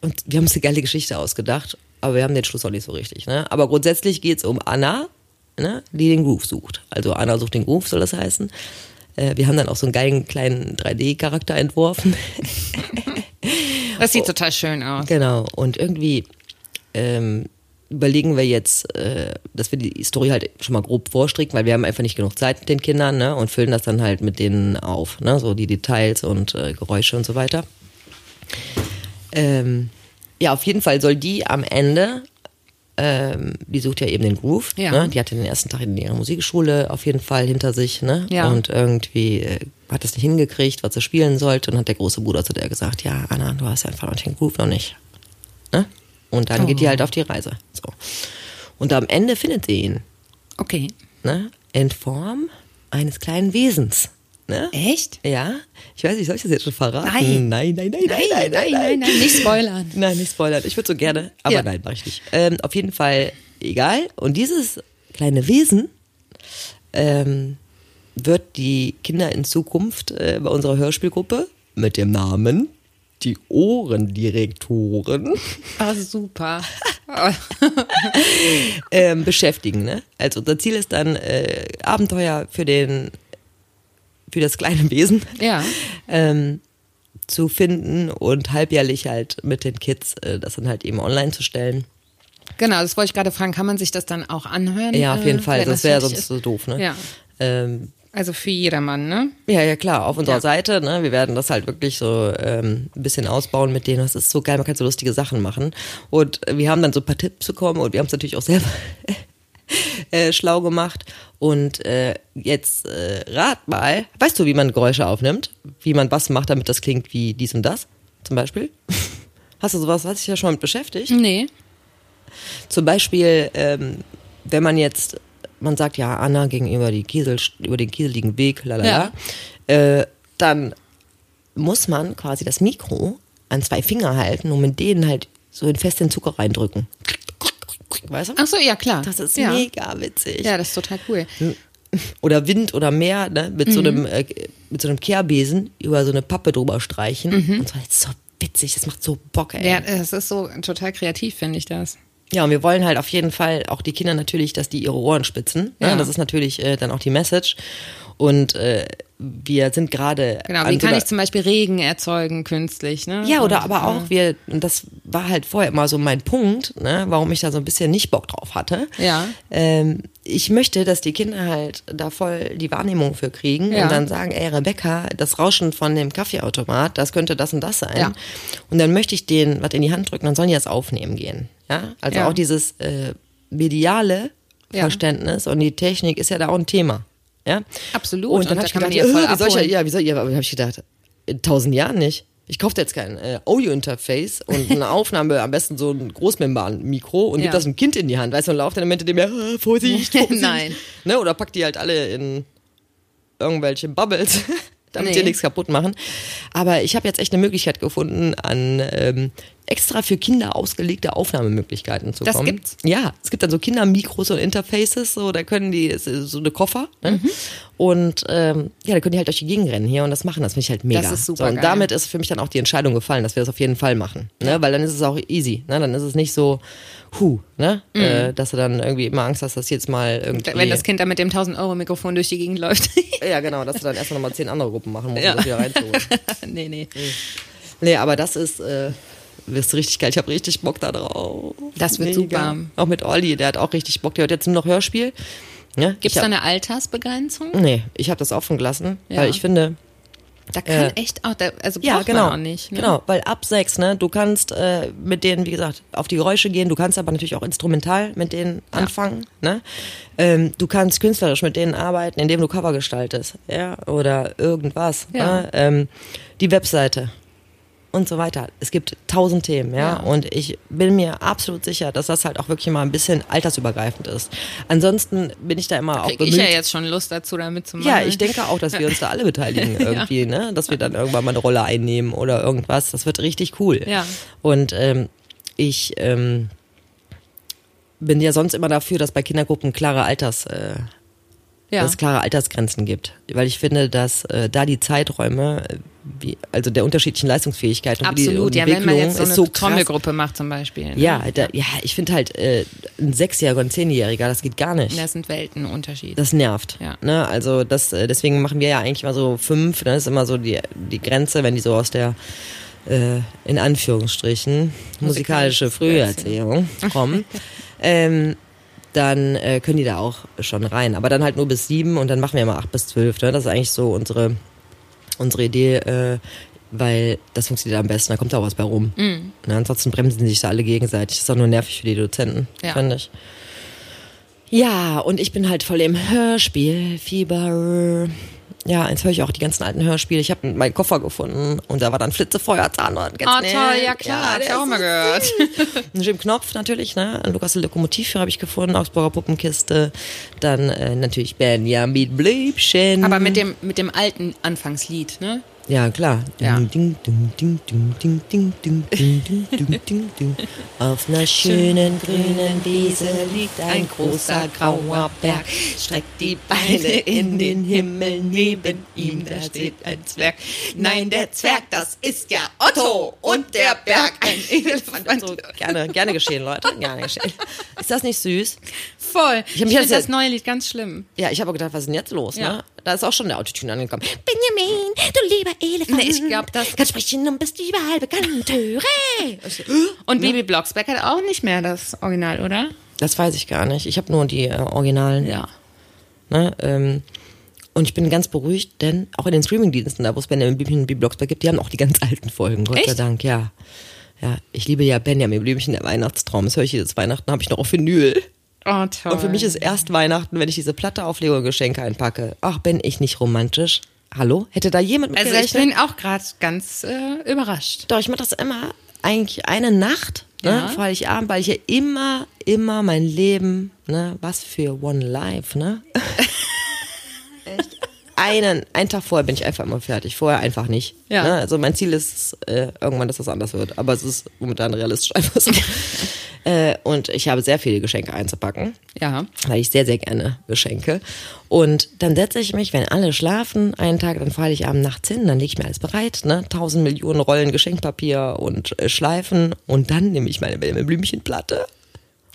und wir haben uns eine geile Geschichte ausgedacht, aber wir haben den Schluss auch nicht so richtig. Ne? Aber grundsätzlich geht's um Anna, ne? die den Groove sucht. Also Anna sucht den Groove, soll das heißen. Äh, wir haben dann auch so einen geilen kleinen 3D-Charakter entworfen. Das sieht total schön aus. Genau. Und irgendwie ähm, überlegen wir jetzt, äh, dass wir die Story halt schon mal grob vorstricken, weil wir haben einfach nicht genug Zeit mit den Kindern, ne? Und füllen das dann halt mit denen auf, ne? So die Details und äh, Geräusche und so weiter. Ähm, ja, auf jeden Fall soll die am Ende, ähm, die sucht ja eben den Groove, Ja. ne? Die hatte den ersten Tag in ihrer Musikschule auf jeden Fall hinter sich, ne? Ja. Und irgendwie äh, hat es nicht hingekriegt, was sie spielen sollte. Und hat der große Bruder zu der gesagt, ja, Anna, du hast ja einfach noch den Groove noch nicht. Ne? Und dann geht die halt auf die Reise. So. Und am Ende findet sie ihn, Okay. ne? In Form eines kleinen Wesens. Ne? Echt? Ja, ich weiß nicht, soll ich das jetzt schon verraten? Nein. nein, nein, nein, nein, nein, nein, nein, nein, nicht spoilern. Nein, nicht spoilern. Ich würde so gerne, aber Ja. nein, mache ich nicht. Ähm, auf jeden Fall egal. Und dieses kleine Wesen ähm, wird die Kinder in Zukunft äh, bei unserer Hörspielgruppe mit dem Namen die Ohrendirektoren Ah, super. ähm, beschäftigen. Ne? Also unser Ziel ist dann äh, Abenteuer für den für das kleine Wesen Ja. ähm, zu finden und halbjährlich halt mit den Kids äh, das dann halt eben online zu stellen. Genau, das wollte ich gerade fragen. Kann man sich das dann auch anhören? Ja, auf jeden äh, Fall. Das wäre sonst ist? so doof, ne? Ja. Ähm, Also für jedermann, ne? ja, ja, klar, auf unserer Ja. Seite, ne? Wir werden das halt wirklich so ähm, ein bisschen ausbauen mit denen. Das ist so geil, man kann so lustige Sachen machen. Und äh, wir haben dann so ein paar Tipps bekommen und wir haben es natürlich auch selber äh, schlau gemacht. Und äh, jetzt äh, rat mal, weißt du, wie man Geräusche aufnimmt? Wie man was macht, damit das klingt wie dies und das, zum Beispiel? Hast du sowas, hast dich ja schon mit beschäftigt? Nee. Zum Beispiel, ähm, wenn man jetzt, man sagt ja Anna gegenüber die Kiesel, über den kieseligen Weg, lalala, äh, dann muss man quasi das Mikro an zwei Finger halten und mit denen halt so in fest den Zucker reindrücken. Weißt du? Ach so, ja, klar. Das ist ja. mega witzig. Ja, das ist total cool. Oder Wind oder Meer, ne, mit Mhm. so einem, äh, mit so einem Kehrbesen über so eine Pappe drüber streichen. Und so, das ist so witzig, das macht so Bock, ey. Mhm. Ja, das ist so total kreativ, finde ich das. Ja, und wir wollen halt auf jeden Fall auch die Kinder natürlich, dass die ihre Ohren spitzen. Ja. Ja. Das ist natürlich äh, dann auch die Message. Und äh, wir sind gerade. Genau, wie kann ich zum Beispiel Regen erzeugen künstlich, ne? Ja, oder Und, aber äh, auch wir, und das war halt vorher immer so mein Punkt, ne, warum ich da so ein bisschen nicht Bock drauf hatte. Ja. Ähm, ich möchte, dass die Kinder halt da voll die Wahrnehmung für kriegen Ja. und dann sagen, ey Rebecca, das Rauschen von dem Kaffeeautomat, das könnte das und das sein. Ja. Und dann möchte ich denen was in die Hand drücken, dann sollen die das aufnehmen gehen. Ja, also Ja. auch dieses äh, mediale. Verständnis und die Technik ist ja da auch ein Thema. Ja, Absolut. Und dann habe da ich gedacht, die ja voll ja, wie soll ich, ja, wie soll ich, aber habe ich gedacht, in tausend Jahren nicht. Ich kaufe jetzt kein äh, Audio-Interface und eine Aufnahme, am besten so ein Großmembran-Mikro und Ja. gebe das einem Kind in die Hand, weißt du, und laufe dann im dem, ja, äh, Vorsicht, Vorsicht. Nein. Ne, oder pack die halt alle in irgendwelche Bubbles, damit Nee. die nichts kaputt machen. Aber ich habe jetzt echt eine Möglichkeit gefunden, an ähm, extra für Kinder ausgelegte Aufnahmemöglichkeiten zu Das kommen. gibt's? Ja, es gibt dann so Kindermikros und Interfaces, so da können die so eine Koffer ne? Mhm. und ähm, ja, da können die halt durch die Gegend rennen hier und das machen. Das finde ich halt mega. Das ist super So, und geil. damit ist für mich dann auch die Entscheidung gefallen, dass wir das auf jeden Fall machen, ne? Weil dann ist es auch easy, ne? Dann ist es nicht so, hu, ne? Äh, dass du dann irgendwie immer Angst hast, dass jetzt mal irgendwie Mhm. Wenn das Kind da mit dem 1000-Euro-Mikrofon durch die Gegend läuft. ja, genau, dass du dann erstmal nochmal zehn andere Gruppen machen musst, Ja. um das wieder reinzuholen. nee, nee. nee, aber das ist, äh, ist richtig geil. Ich habe richtig Bock da drauf. Das wird super. Auch mit Olli, der hat auch richtig Bock. Der hört jetzt nur noch Hörspiel. Ja, Gibt es da eine Altersbegrenzung? Nee, ich habe das offen gelassen, Ja. weil ich finde, Da kann echt auch, da, also braucht Ja, genau. man auch nicht. Ne? Genau, weil ab sechs, ne, du kannst äh, mit denen, wie gesagt, auf die Geräusche gehen, du kannst aber natürlich auch instrumental mit denen anfangen, ne? Ähm, du kannst künstlerisch mit denen arbeiten, indem du Cover gestaltest, ja, oder irgendwas. Ja. Ne? Ähm, die Webseite und so weiter. Es gibt tausend Themen, ja? Ja. Und ich bin mir absolut sicher, dass das halt auch wirklich mal ein bisschen altersübergreifend ist. Ansonsten bin ich da immer auch Krieg bemüht. ich ja jetzt schon Lust dazu, damit zu machen. Ja, ich denke auch, dass wir uns da alle beteiligen irgendwie, ne? Dass wir dann irgendwann mal eine Rolle einnehmen oder irgendwas. Das wird richtig cool. Ja. Und ähm, ich ähm, bin ja sonst immer dafür, dass bei Kindergruppen klare Alters, äh, ja. dass es klare Altersgrenzen gibt. Weil ich finde, dass äh, da die Zeiträume, äh, wie, also der unterschiedlichen Leistungsfähigkeit und Absolut, die ja, wenn man Entwicklung jetzt so ist eine so. Trommelgruppe macht zum Beispiel. Ne? Ja, da, ja, ich finde halt, äh, ein Sechsjähriger und ein Zehnjähriger, das geht gar nicht. Das sind Weltenunterschiede. Das nervt. Ja. Ne? Also das, äh, deswegen machen wir ja eigentlich mal so fünf. Das ist immer so die, die Grenze, wenn die so aus der äh, in Anführungsstrichen musikalische Früherziehung kommen. ähm, dann äh, können die da auch schon rein. Aber dann halt nur bis sieben und dann machen wir mal acht bis zwölf. Ne? Das ist eigentlich so unsere, unsere Idee, äh, weil das funktioniert am besten. Da kommt auch was bei rum. Mhm. Ne? Ansonsten bremsen sich da alle gegenseitig. Das ist auch nur nervig für die Dozenten, Ja. finde ich. Ja, und ich bin halt voll im Hörspielfieber. Ja, jetzt höre ich auch die ganzen alten Hörspiele. Ich habe meinen Koffer gefunden und da war dann Flitzefeuerzahn und ganz Oh, toll, ja klar, hab ich auch mal gehört. ein Jim Knopf natürlich, ne? Lukas Lokomotivführer habe ich gefunden, Augsburger Puppenkiste. Dann äh, natürlich Benjamin Blübchen. Aber mit dem, mit dem alten Anfangslied, ne? Ja, klar. Ja. Auf einer schönen grünen Wiese liegt ein großer grauer Berg. Streckt die Beine in den Himmel, neben ihm da steht ein Zwerg. Nein, der Zwerg, das ist ja Otto und der Berg ein Elefant. So, gerne, gerne geschehen, Leute. Gerne geschehen. Ist das nicht süß? Voll. Ich, ich finde das, das neue Lied ganz schlimm. Ja, ich habe auch gedacht, was ist denn jetzt los? Ja. Ne? Da ist auch schon der Autotune angekommen. Benjamin, du lieber Elefant. Nee, ich glaub, das- Kannst sprechen und bist überall bekannt. Hurray! Und Baby Blocksberg hat auch nicht mehr das Original, oder? Das weiß ich gar nicht. Ich habe nur die äh, Originalen. Ja. Ne? Ähm, und ich bin ganz beruhigt, denn auch in den Streamingdiensten, da wo es Benjamin Blümchen und Bibi Blocksberg gibt, die haben auch die ganz alten Folgen, Gott sei Echt? Dank, ja. Ja, ich liebe ja Benjamin Blümchen, der Weihnachtstraum. Das höre ich jedes Weihnachten, habe ich noch auf Vinyl. Oh, toll. Und für mich ist erst Weihnachten, wenn ich diese Platte auflege und Geschenke einpacke. Ach, bin ich nicht romantisch? Hallo? Hätte da jemand mit Also ich gerechnet? bin auch gerade ganz äh, überrascht. Doch, ich mache das immer eigentlich eine Nacht, ne, Ja. vor Heiligabend, weil ich ja immer, immer mein Leben, ne, was für One Life, ne? Einen, einen Tag vorher bin ich einfach immer fertig, vorher einfach nicht. Ja. Ne? Also mein Ziel ist äh, irgendwann, dass das anders wird, aber es ist momentan realistisch einfach so. äh, und ich habe sehr viele Geschenke einzupacken Ja. weil ich sehr, sehr gerne beschenke. Und dann setze ich mich, wenn alle schlafen, einen Tag, dann fahre ich abends nachts hin, dann lege ich mir alles bereit, ne? Tausend Millionen Rollen Geschenkpapier und äh, Schleifen und dann nehme ich meine Blümchenplatte.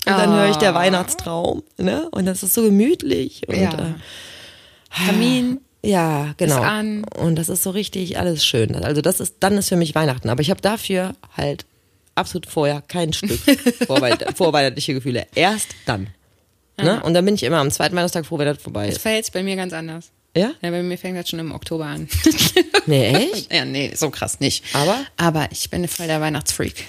Und dann höre ich der Weihnachtstraum, ne? Und das ist so gemütlich. Und, Ja. äh, Kamin. Ja, genau. an. Und das ist so richtig alles schön. Also das ist, dann ist für mich Weihnachten. Aber ich habe dafür halt absolut vorher kein Stück vorwei vorweihnachtliche Gefühle. Erst dann. Ne? Und dann bin ich immer am zweiten Weihnachtstag froh, wenn das vorbei Das ist. verhält bei mir ganz anders. Ja? Ja, bei mir fängt das schon im Oktober an. Nee, echt? ja, nee, so krass nicht. Aber? Aber ich bin voll der Weihnachtsfreak.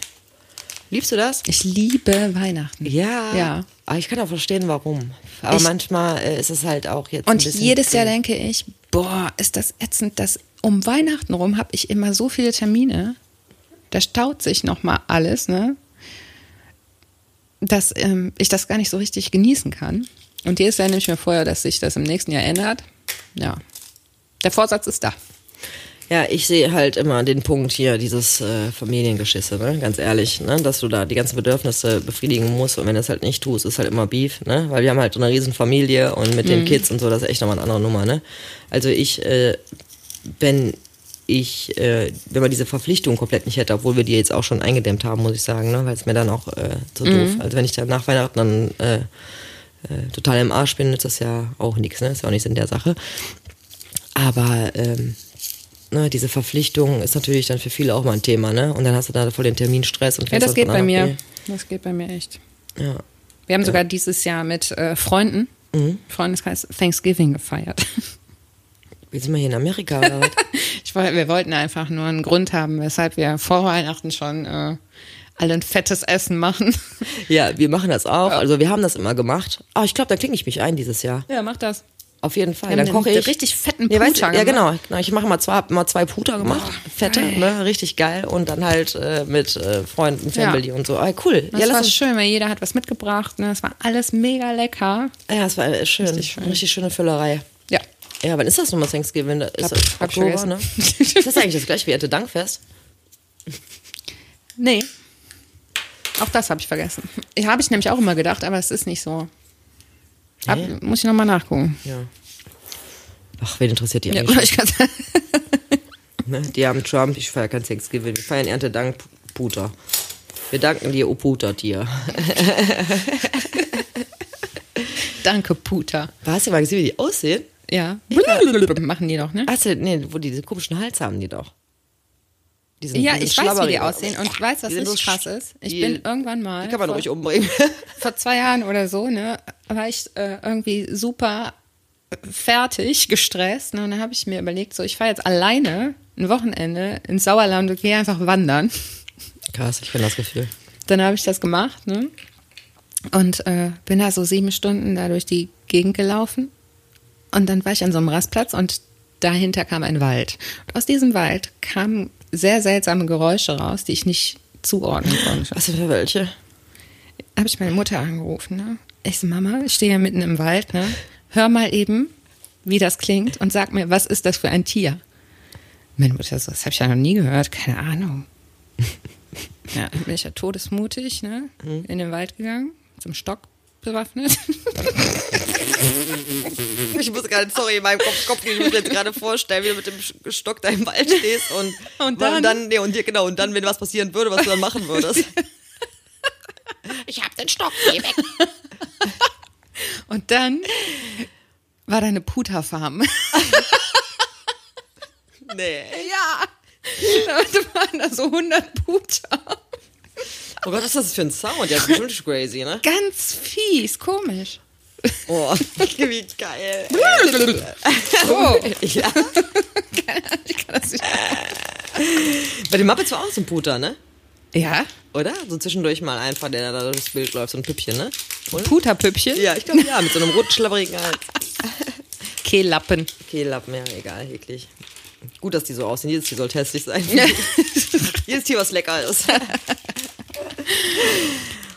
Liebst du das? Ich liebe Weihnachten. Ja. Ja. Aber ich kann auch verstehen, warum. Aber Ich- manchmal äh, ist es halt auch jetzt Und jedes Jahr denke ich, boah, ist das ätzend, dass um Weihnachten rum habe ich immer so viele Termine. Da staut sich noch mal alles, ne? Dass ähm, ich das gar nicht so richtig genießen kann. Und jedes Jahr nehme ich mir vorher, dass sich das im nächsten Jahr ändert. Ja. Der Vorsatz ist da. Ja, ich sehe halt immer den Punkt hier, dieses äh, Familiengeschisse, ne? ganz ehrlich, ne? dass du da die ganzen Bedürfnisse befriedigen musst und wenn du das halt nicht tust, ist halt immer Beef, ne? weil wir haben halt so eine riesen Familie und mit den Kids und so, das ist echt nochmal eine andere Nummer. Ne? Also ich, äh, wenn ich, äh, wenn man diese Verpflichtung komplett nicht hätte, obwohl wir die jetzt auch schon eingedämmt haben, muss ich sagen, ne? weil es mir dann auch äh, so doof, also wenn ich dann nach Weihnachten dann äh, äh, total im Arsch bin, ist das ja auch nichts, ne? ist ja auch nichts in der Sache. Aber ähm, ne, diese Verpflichtung ist natürlich dann für viele auch mal ein Thema, ne? Und dann hast du da voll den Terminstress und Ja, das dann geht bei mir. B. Das geht bei mir echt. Ja. Wir haben sogar dieses Jahr mit äh, Freunden, Freundeskreis Thanksgiving gefeiert. Wie sind wir hier in Amerika oder was? Ich wir wollten einfach nur einen Grund haben, weshalb wir vor Weihnachten schon äh, alle ein fettes Essen machen. Ja, wir machen das auch. Also wir haben das immer gemacht. Ah, ich glaube, da klinge ich mich ein dieses Jahr. Ja, mach das. Auf jeden Fall. Dann koche ich. richtig fetten ja, weißt, Puter Ja, gemacht. genau. genau. Ich mache mal zwei, mal zwei Puter gemacht. Fette, ne? Richtig geil. Und dann halt äh, mit äh, Freunden, Ja. Family und so. Ah, cool. Das ja, war schön, weil jeder hat was mitgebracht. Ne? Das war alles mega lecker. ja, es war äh, schön. Richtig schön. Richtig schöne Füllerei. Ja. Ja, wann ist das nochmal Thanksgiving? Ist Glaub, das Oktober, ne? Ist das eigentlich das gleiche wie Ernte Dankfest? Nee. Auch das habe ich vergessen. Ja, Habe ich nämlich auch immer gedacht, aber es ist nicht so. Nee? Muss ich nochmal nachgucken. Ja. Ach, wen interessiert die Ja, eigentlich? sagen. Ne? Die haben Trump, ich feiere kein Thanksgiving. Wir feiern Erntedank Puter. Wir danken dir, O Puter-Tier. Danke, Puter. Hast du mal gesehen, wie die aussehen? Ja. Machen die doch, ne? Du, nee, wo die diese komischen Hals haben die doch. Die sind- Ja, die sind ich weiß, wie die aussehen. Und weißt du, was richtig so krass ist? Ich bin irgendwann mal. Die kann man vor, ruhig umbringen. vor zwei Jahren oder so, ne, war ich äh, irgendwie super fertig, gestresst. Ne, und dann habe ich mir überlegt, so, ich fahre jetzt alleine ein Wochenende ins Sauerland und gehe einfach wandern. Krass, ich kenne das Gefühl. Dann habe ich das gemacht, ne? Und äh, bin da so sieben Stunden da durch die Gegend gelaufen. Und dann war ich an so einem Rastplatz und dahinter kam ein Wald. Und aus diesem Wald kamen sehr seltsame Geräusche raus, die ich nicht zuordnen konnte. Was für welche? Habe ich meine Mutter angerufen, ne? Ich so, Mama, ich stehe ja mitten im Wald, ne? Hör mal eben, wie das klingt und sag mir, was ist das für ein Tier? Meine Mutter so, das habe ich ja noch nie gehört, keine Ahnung. Ja, dann bin ich ja todesmutig, ne? In den Wald gegangen, zum Stock bewaffnet. Ich muss gerade, sorry, in meinem Kopf, Kopf ich muss mir jetzt gerade vorstellen, wie du mit dem Stock da im Wald stehst und, Und dann? dann nee, und dir, genau, und dann, wenn was passieren würde, was du dann machen würdest. ich hab den Stock, geh weg. Und dann war da eine Puterfarm. Nee. ja. Da waren da so 100 Puter. Oh Gott, was ist das für ein Sound? Ja, das ist bestimmt crazy, ne? Ganz fies, komisch. Oh, wie geil. Oh. Ja. Ich kann das nicht. Bei den Muppets war auch so ein Puter, ne? Ja, Oder? So zwischendurch mal einfach, der da durchs Bild läuft, so ein Püppchen, ne? Puterpüppchen. Ja, ich glaube ja, mit so einem roten, schlabberigen Hals. Kehllappen. Kehllappen, ja, egal, eklig. Gut, dass die so aussehen. Jedes Tier sollte hässlich sein. Jedes Tier, was lecker ist.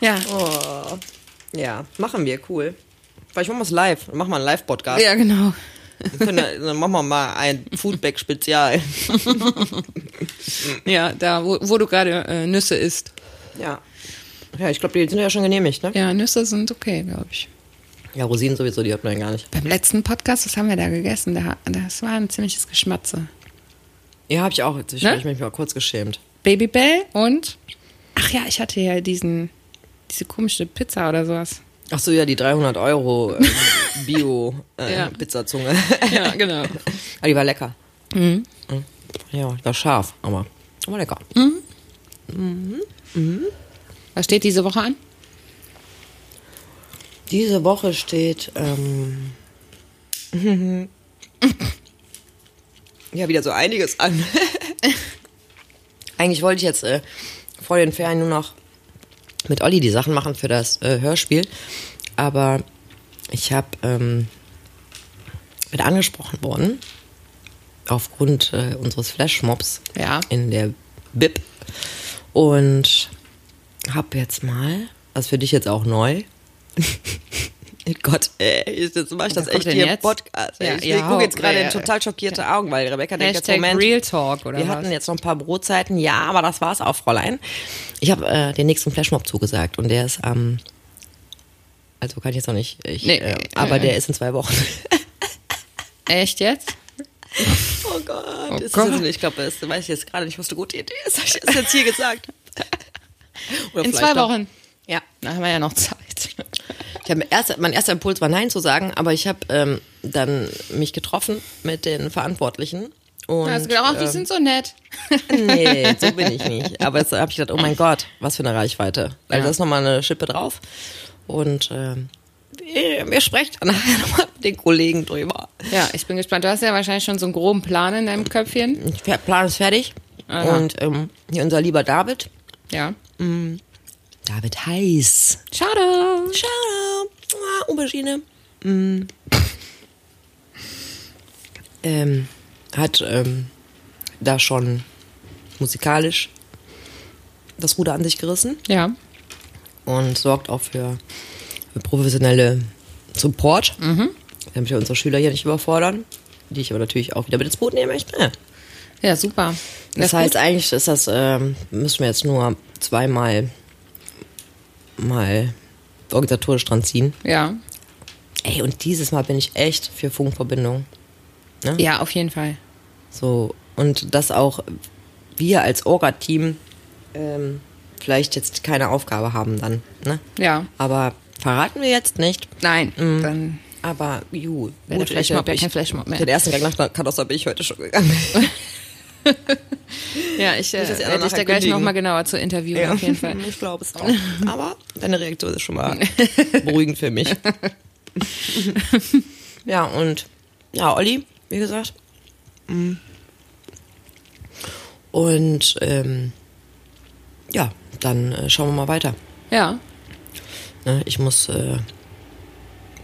Ja. Oh. Ja, machen wir, cool. Vielleicht machen wir es live. Dann machen wir einen Live-Podcast. Ja, genau. Können Dann machen wir mal ein Foodback-Spezial. Ja, da, wo, wo du gerade äh, Nüsse isst. Ja. Ja, ich glaube, die sind ja schon genehmigt, ne? Ja, Nüsse sind okay, glaube ich. Ja, Rosinen sowieso, die hat man ja gar nicht. Beim letzten Podcast, was haben wir da gegessen? Da, das war ein ziemliches Geschmatze. Ja, habe ich auch. Jetzt Ne? habe ich mich mal kurz geschämt. Babybell und. Ach ja, ich hatte ja diesen, diese komische Pizza oder sowas. Ach so, ja, die 300 Euro äh, Ja. Bio-Pizzazunge. Ja, genau. aber die war lecker. Mhm. Ja, die war scharf, aber, aber lecker. Was steht diese Woche an? Diese Woche steht ähm, ja wieder so einiges an. Eigentlich wollte ich jetzt äh, vor den Ferien nur noch mit Olli die Sachen machen für das äh, Hörspiel, aber ich habe ähm, mit angesprochen worden aufgrund äh, unseres Flashmobs Ja. in der BIP und habe jetzt mal, was für dich jetzt auch neu. Gott, ey, jetzt mache ich das echt hier im? Podcast. Ja, ich ja, gucke jetzt gerade ja, in total schockierte Augen, weil Rebecca denkt jetzt, Moment, Real Talk oder wir was? hatten jetzt noch ein paar Brotzeiten. Ja, aber das war's auch, Fräulein. Ich habe äh, den nächsten Flashmob zugesagt und der ist am, also kann ich jetzt noch nicht, ich, Nee, äh, äh, aber der ist in zwei Wochen. Echt jetzt? Oh Gott, Oh ist Gott. Das, ich glaube, das weiß ich jetzt gerade nicht, was eine gute Idee ist. Habe ich das jetzt hier gesagt? In zwei Wochen. Ja. Da haben wir ja noch Zeit. Ich hab erst, mein erster Impuls war Nein zu sagen, aber ich habe ähm, dann mich getroffen mit den Verantwortlichen. Und, hast du gedacht, ach, die ähm, sind so nett. Nee, so bin ich nicht. Aber jetzt habe ich gedacht, oh mein Gott, was für eine Reichweite. Also Ja. da ist nochmal eine Schippe drauf. Und ähm, sprecht dann nachher nochmal mit den Kollegen drüber. Ja, ich bin gespannt. Du hast ja wahrscheinlich schon so einen groben Plan in deinem Köpfchen. Der Plan ist fertig. Aha. Und ähm, hier unser lieber David. Ja. David Heiß. Schade. Shoutout. Aubergine. Mm. Ähm, hat ähm, da schon musikalisch das Ruder an sich gerissen Ja. und sorgt auch für, für professionelle Support, damit wir unsere Schüler hier nicht überfordern, die ich aber natürlich auch wieder mit ins Boot nehmen möchte. Ja, super. Das heißt, eigentlich ist das, ähm, müssen wir jetzt nur zweimal mal organisatorisch dran ziehen. Ja. Ey, und dieses Mal bin ich echt für Funkverbindung. Ja, auf jeden Fall. So, und dass auch wir als Orga-Team ähm, vielleicht jetzt keine Aufgabe haben dann. Ne? Ja. Aber verraten wir jetzt nicht. Nein. Dann. Aber, ju, Wäre der Flashmob ich- kein Flashmob mehr. Den ersten Gang nach Kadossa bin ich heute schon gegangen. Ja, ich äh, werde dich da gleich nochmal genauer zu interviewen, auf jeden Fall. Ich glaube es auch. Aber deine Reaktion ist schon mal beruhigend für mich. ja, und ja, Olli, wie gesagt. Mm. Und ähm, ja, dann äh, schauen wir mal weiter. Ja. Ne, ich muss äh,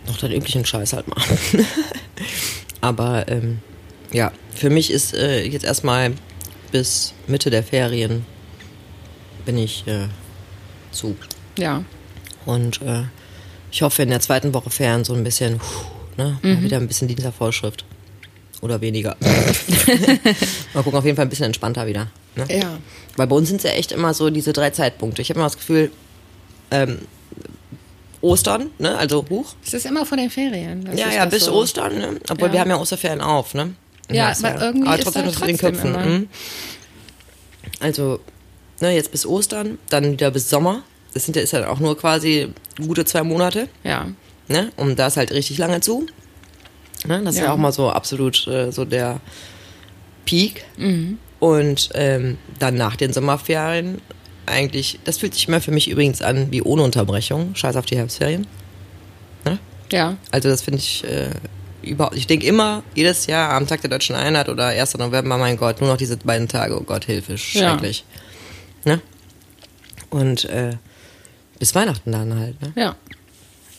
noch den üblichen Scheiß halt machen. Aber ähm, ja, für mich ist äh, jetzt erstmal bis Mitte der Ferien bin ich äh, zu. Ja. Und äh, ich hoffe in der zweiten Woche Ferien so ein bisschen, puh, ne, mal wieder ein bisschen Dienstvervorschrift. Oder weniger. mal gucken, auf jeden Fall ein bisschen entspannter wieder. Ne? Ja. Weil bei uns sind es ja echt immer so diese drei Zeitpunkte. Ich habe immer das Gefühl, ähm, Ostern, ne, also hoch. Es ist immer vor den Ferien. dass Ja, ja, das bis so- Ostern, ne? Obwohl Ja. wir haben ja Osterferien auf, ne? Ja, ist aber irgendwie ist da noch in den trotzdem Köpfen. mhm. Also, ne, jetzt bis Ostern, dann wieder bis Sommer. Das sind ja, ist ja auch nur quasi gute zwei Monate, Ja. ne? Und da ist halt richtig lange zu. Ne? Das ist ja Ja. auch mal so absolut äh, so der Peak. Mhm. Und ähm, dann nach den Sommerferien eigentlich, das fühlt sich immer für mich übrigens an wie ohne Unterbrechung. Scheiß auf die Herbstferien. Ne? Ja. Also das finde ich äh, überhaupt. Ich denke immer, jedes Jahr am Tag der Deutschen Einheit oder 1. November, mein Gott, nur noch diese beiden Tage, oh Gott, Hilfe, schrecklich. Ne? Und äh, bis Weihnachten dann halt, ne? Ja.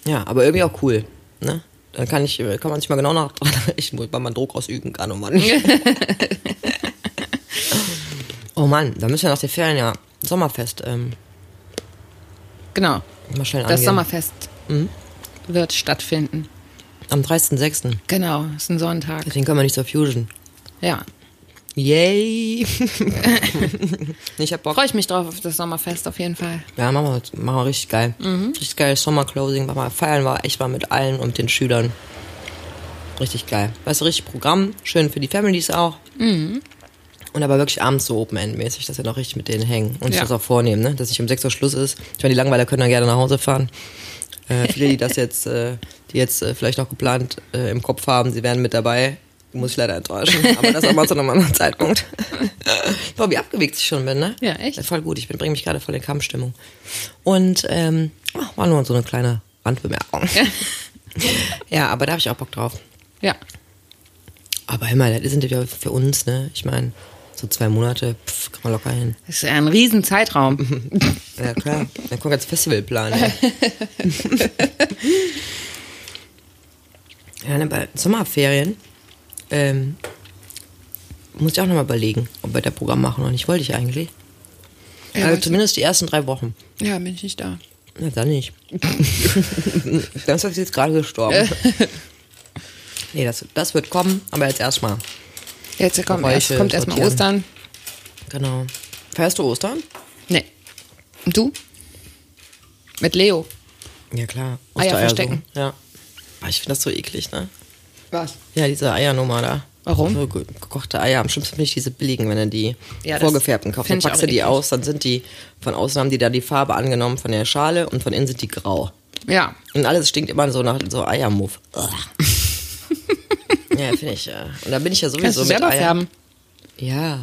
Ja, aber irgendwie auch cool, ne? Dann kann ich, kann man sich mal genau nach richten, weil man Druck ausüben kann, oh Mann. oh Mann, da müssen wir nach den Ferien ja Sommerfest ähm, Genau. mal schnell Das angehen. Sommerfest Mhm. wird stattfinden. Am 30.06. Genau. Ist ein Sonntag. Deswegen können wir nicht zur Fusion. Ja. Yay! ich hab Bock. Freue ich mich drauf auf das Sommerfest auf jeden Fall. Ja, machen wir, machen wir richtig geil. Richtig geiles Sommerclosing. Machen wir, feiern wir echt mal mit allen und den Schülern. Richtig geil. Weißt du, richtig Programm. Schön für die Families auch. Und aber wirklich abends so Open-End-mäßig, dass wir noch richtig mit denen hängen und Ja. das auch vornehmen, ne? Dass nicht um 6 Uhr Schluss ist. Ich meine, die Langweiler können dann gerne nach Hause fahren. Äh, viele, die das jetzt, äh, die jetzt äh, vielleicht noch geplant äh, im Kopf haben, sie wären mit dabei. Muss ich leider enttäuschen. Aber das auch mal zu einem anderen Zeitpunkt. Boah, wie abgewegt ich schon bin, ne? Ja, echt? Voll gut. Ich bringe mich gerade voll in Kampfstimmung. Und ähm, war nur so eine kleine Randbemerkung. ja, aber da habe ich auch Bock drauf. Ja. Aber immer, das sind ja für uns, ne? Ich meine, so zwei Monate, pff, kann man locker hin. Das ist ja ein riesen Zeitraum. Ja, klar. Dann kommt jetzt Festivalplan, ja, ne, bei Sommerferien ähm, muss ich auch nochmal überlegen, ob wir das Programm machen oder nicht. Wollte ich eigentlich. Ja, also zumindest die ersten drei Wochen. Ja, bin ich nicht da. Na, dann nicht. dann ist das jetzt gerade gestorben. nee, das, das wird kommen, aber jetzt erstmal. Jetzt kommt, erst, kommt erstmal. Ostern. Genau. Feierst du Ostern? Nee. Und du? Mit Leo. Ja, klar. Eier verstecken. So. Ja. Aber ich finde das so eklig, ne? Was? Ja, diese Eiernummer da. Warum? So ge- gekochte Eier. Am schlimmsten finde ich diese billigen, wenn du die Ja, vorgefärbten kaufst. Dann packst du die aus, dann sind die, von außen haben die da die Farbe angenommen von der Schale und von innen sind die grau. Ja. Und alles stinkt immer so nach so Eiermuff. Ja, finde ich, ja. Und da bin ich ja Kannst sowieso du mit selber Eiern. färben? Ja.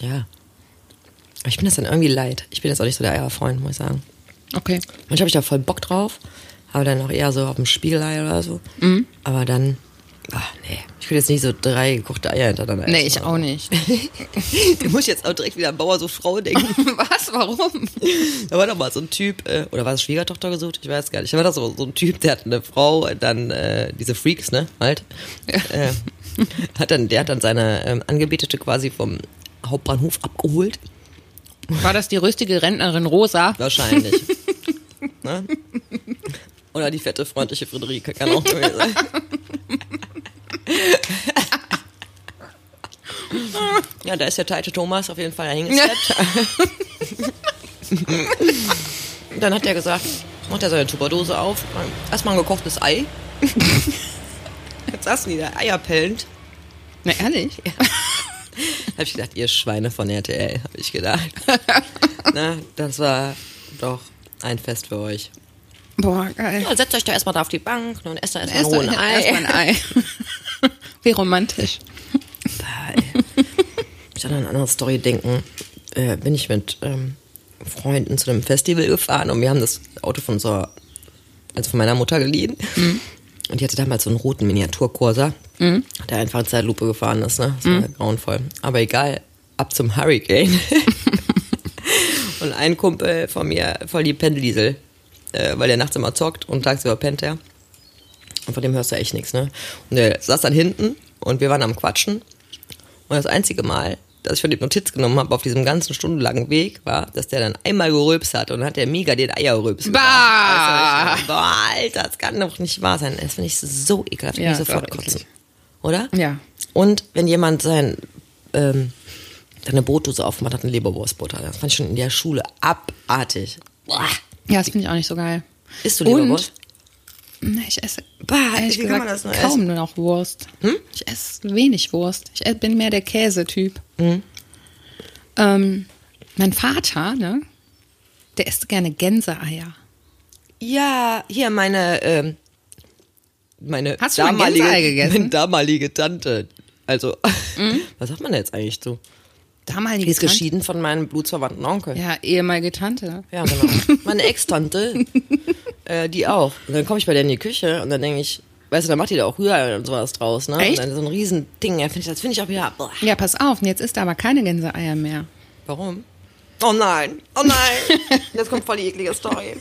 Ja. Aber ich bin das dann irgendwie leid. Ich bin jetzt auch nicht so der Eierfreund, muss ich sagen. Okay. Manchmal habe ich da voll Bock drauf, Aber dann auch eher so auf dem Spiegelei oder so. Aber dann, ach nee, ich will jetzt nicht so drei gekochte Eier hintereinander Nee, essen. ich auch nicht. Da muss ich jetzt auch direkt wieder an Bauer so Frau denken. Was? Warum? Da war doch mal so ein Typ, äh, oder war es Schwiegertochter gesucht? Ich weiß gar nicht. Da war doch so, so ein Typ, der hat eine Frau, dann äh, diese Freaks, ne, halt. Äh, hat dann, der hat dann seine ähm, Angebetete quasi vom Hauptbahnhof abgeholt. War das die rüstige Rentnerin Rosa? Wahrscheinlich. ne? Oder die fette, freundliche Friederike kann auch gewesen sein. Ja, da ist der Teite Thomas auf jeden Fall hingesteppt. Dann hat er gesagt, macht er seine Tupperdose auf, erstmal ein gekochtes Ei. Jetzt saßen die da eierpellend. Na, ehrlich? Hab ich gedacht, ihr Schweine von RTL, habe ich gedacht. Na, das war doch ein Fest für euch. Boah, geil. Ja, setzt euch da erstmal da auf die Bank ne, und esst da erstmal Erst ein Ei. ein Ei. Wie romantisch. Ich an eine andere Story denken. Äh, bin ich mit ähm, Freunden zu einem Festival gefahren und wir haben das Auto von unserer, also von meiner Mutter geliehen. Und die hatte damals so einen roten Miniaturkurser, der einfach in Zeitlupe gefahren ist, ne? Das war grauenvoll. Aber egal, ab zum Hurricane. und ein Kumpel von mir, voll die Pendeldiesel, äh, weil der nachts immer zockt und tagsüber pennt er. Und von dem hörst du echt nichts, ne? Und der saß dann hinten und wir waren am Quatschen. Und das einzige Mal, dass ich von dem Notiz genommen habe auf diesem ganzen stundenlangen Weg, war, dass der dann einmal gerülpst hat und dann hat der mega den Eierrülps Bah! gemacht. Also ich, boah, Alter, das kann doch nicht wahr sein. Das finde ich so ekelhaft. Ja, Ja, sofort kotzen. eklig. Oder? Ja. Und wenn jemand sein, ähm, seine Brotdose aufmacht, hat eine Leberwurstbutter. Das fand ich schon in der Schule abartig. Boah. Ja, das finde ich auch nicht so geil. Isst du Und- Leberwurst? Na, Ich esse Bah, ehrlich wie gesagt das nur kaum nur noch Wurst. Ich esse wenig Wurst. Ich bin mehr der Käsetyp. Ähm, mein Vater, ne, der isst gerne Gänseeier. Ja, hier meine, ähm, meine Hast damalige, meine damalige Tante. Also, was sagt man da jetzt eigentlich? Die Damalige ist Tante. geschieden von meinem blutsverwandten Onkel. Ja, ehemalige Tante. Ja, genau. Meine Ex-Tante, äh, die auch. Und dann komme ich bei der in die Küche und dann denke ich, weißt du, dann macht die da auch Rührei und sowas draus, ne? Echt? Und dann so ein riesen Ding. Ja, find ich, das finde ich auch wieder, boah, Ja, pass auf, und jetzt isst er aber keine Gänseeier mehr. warum? Oh nein, oh nein. Jetzt kommt voll die eklige Story.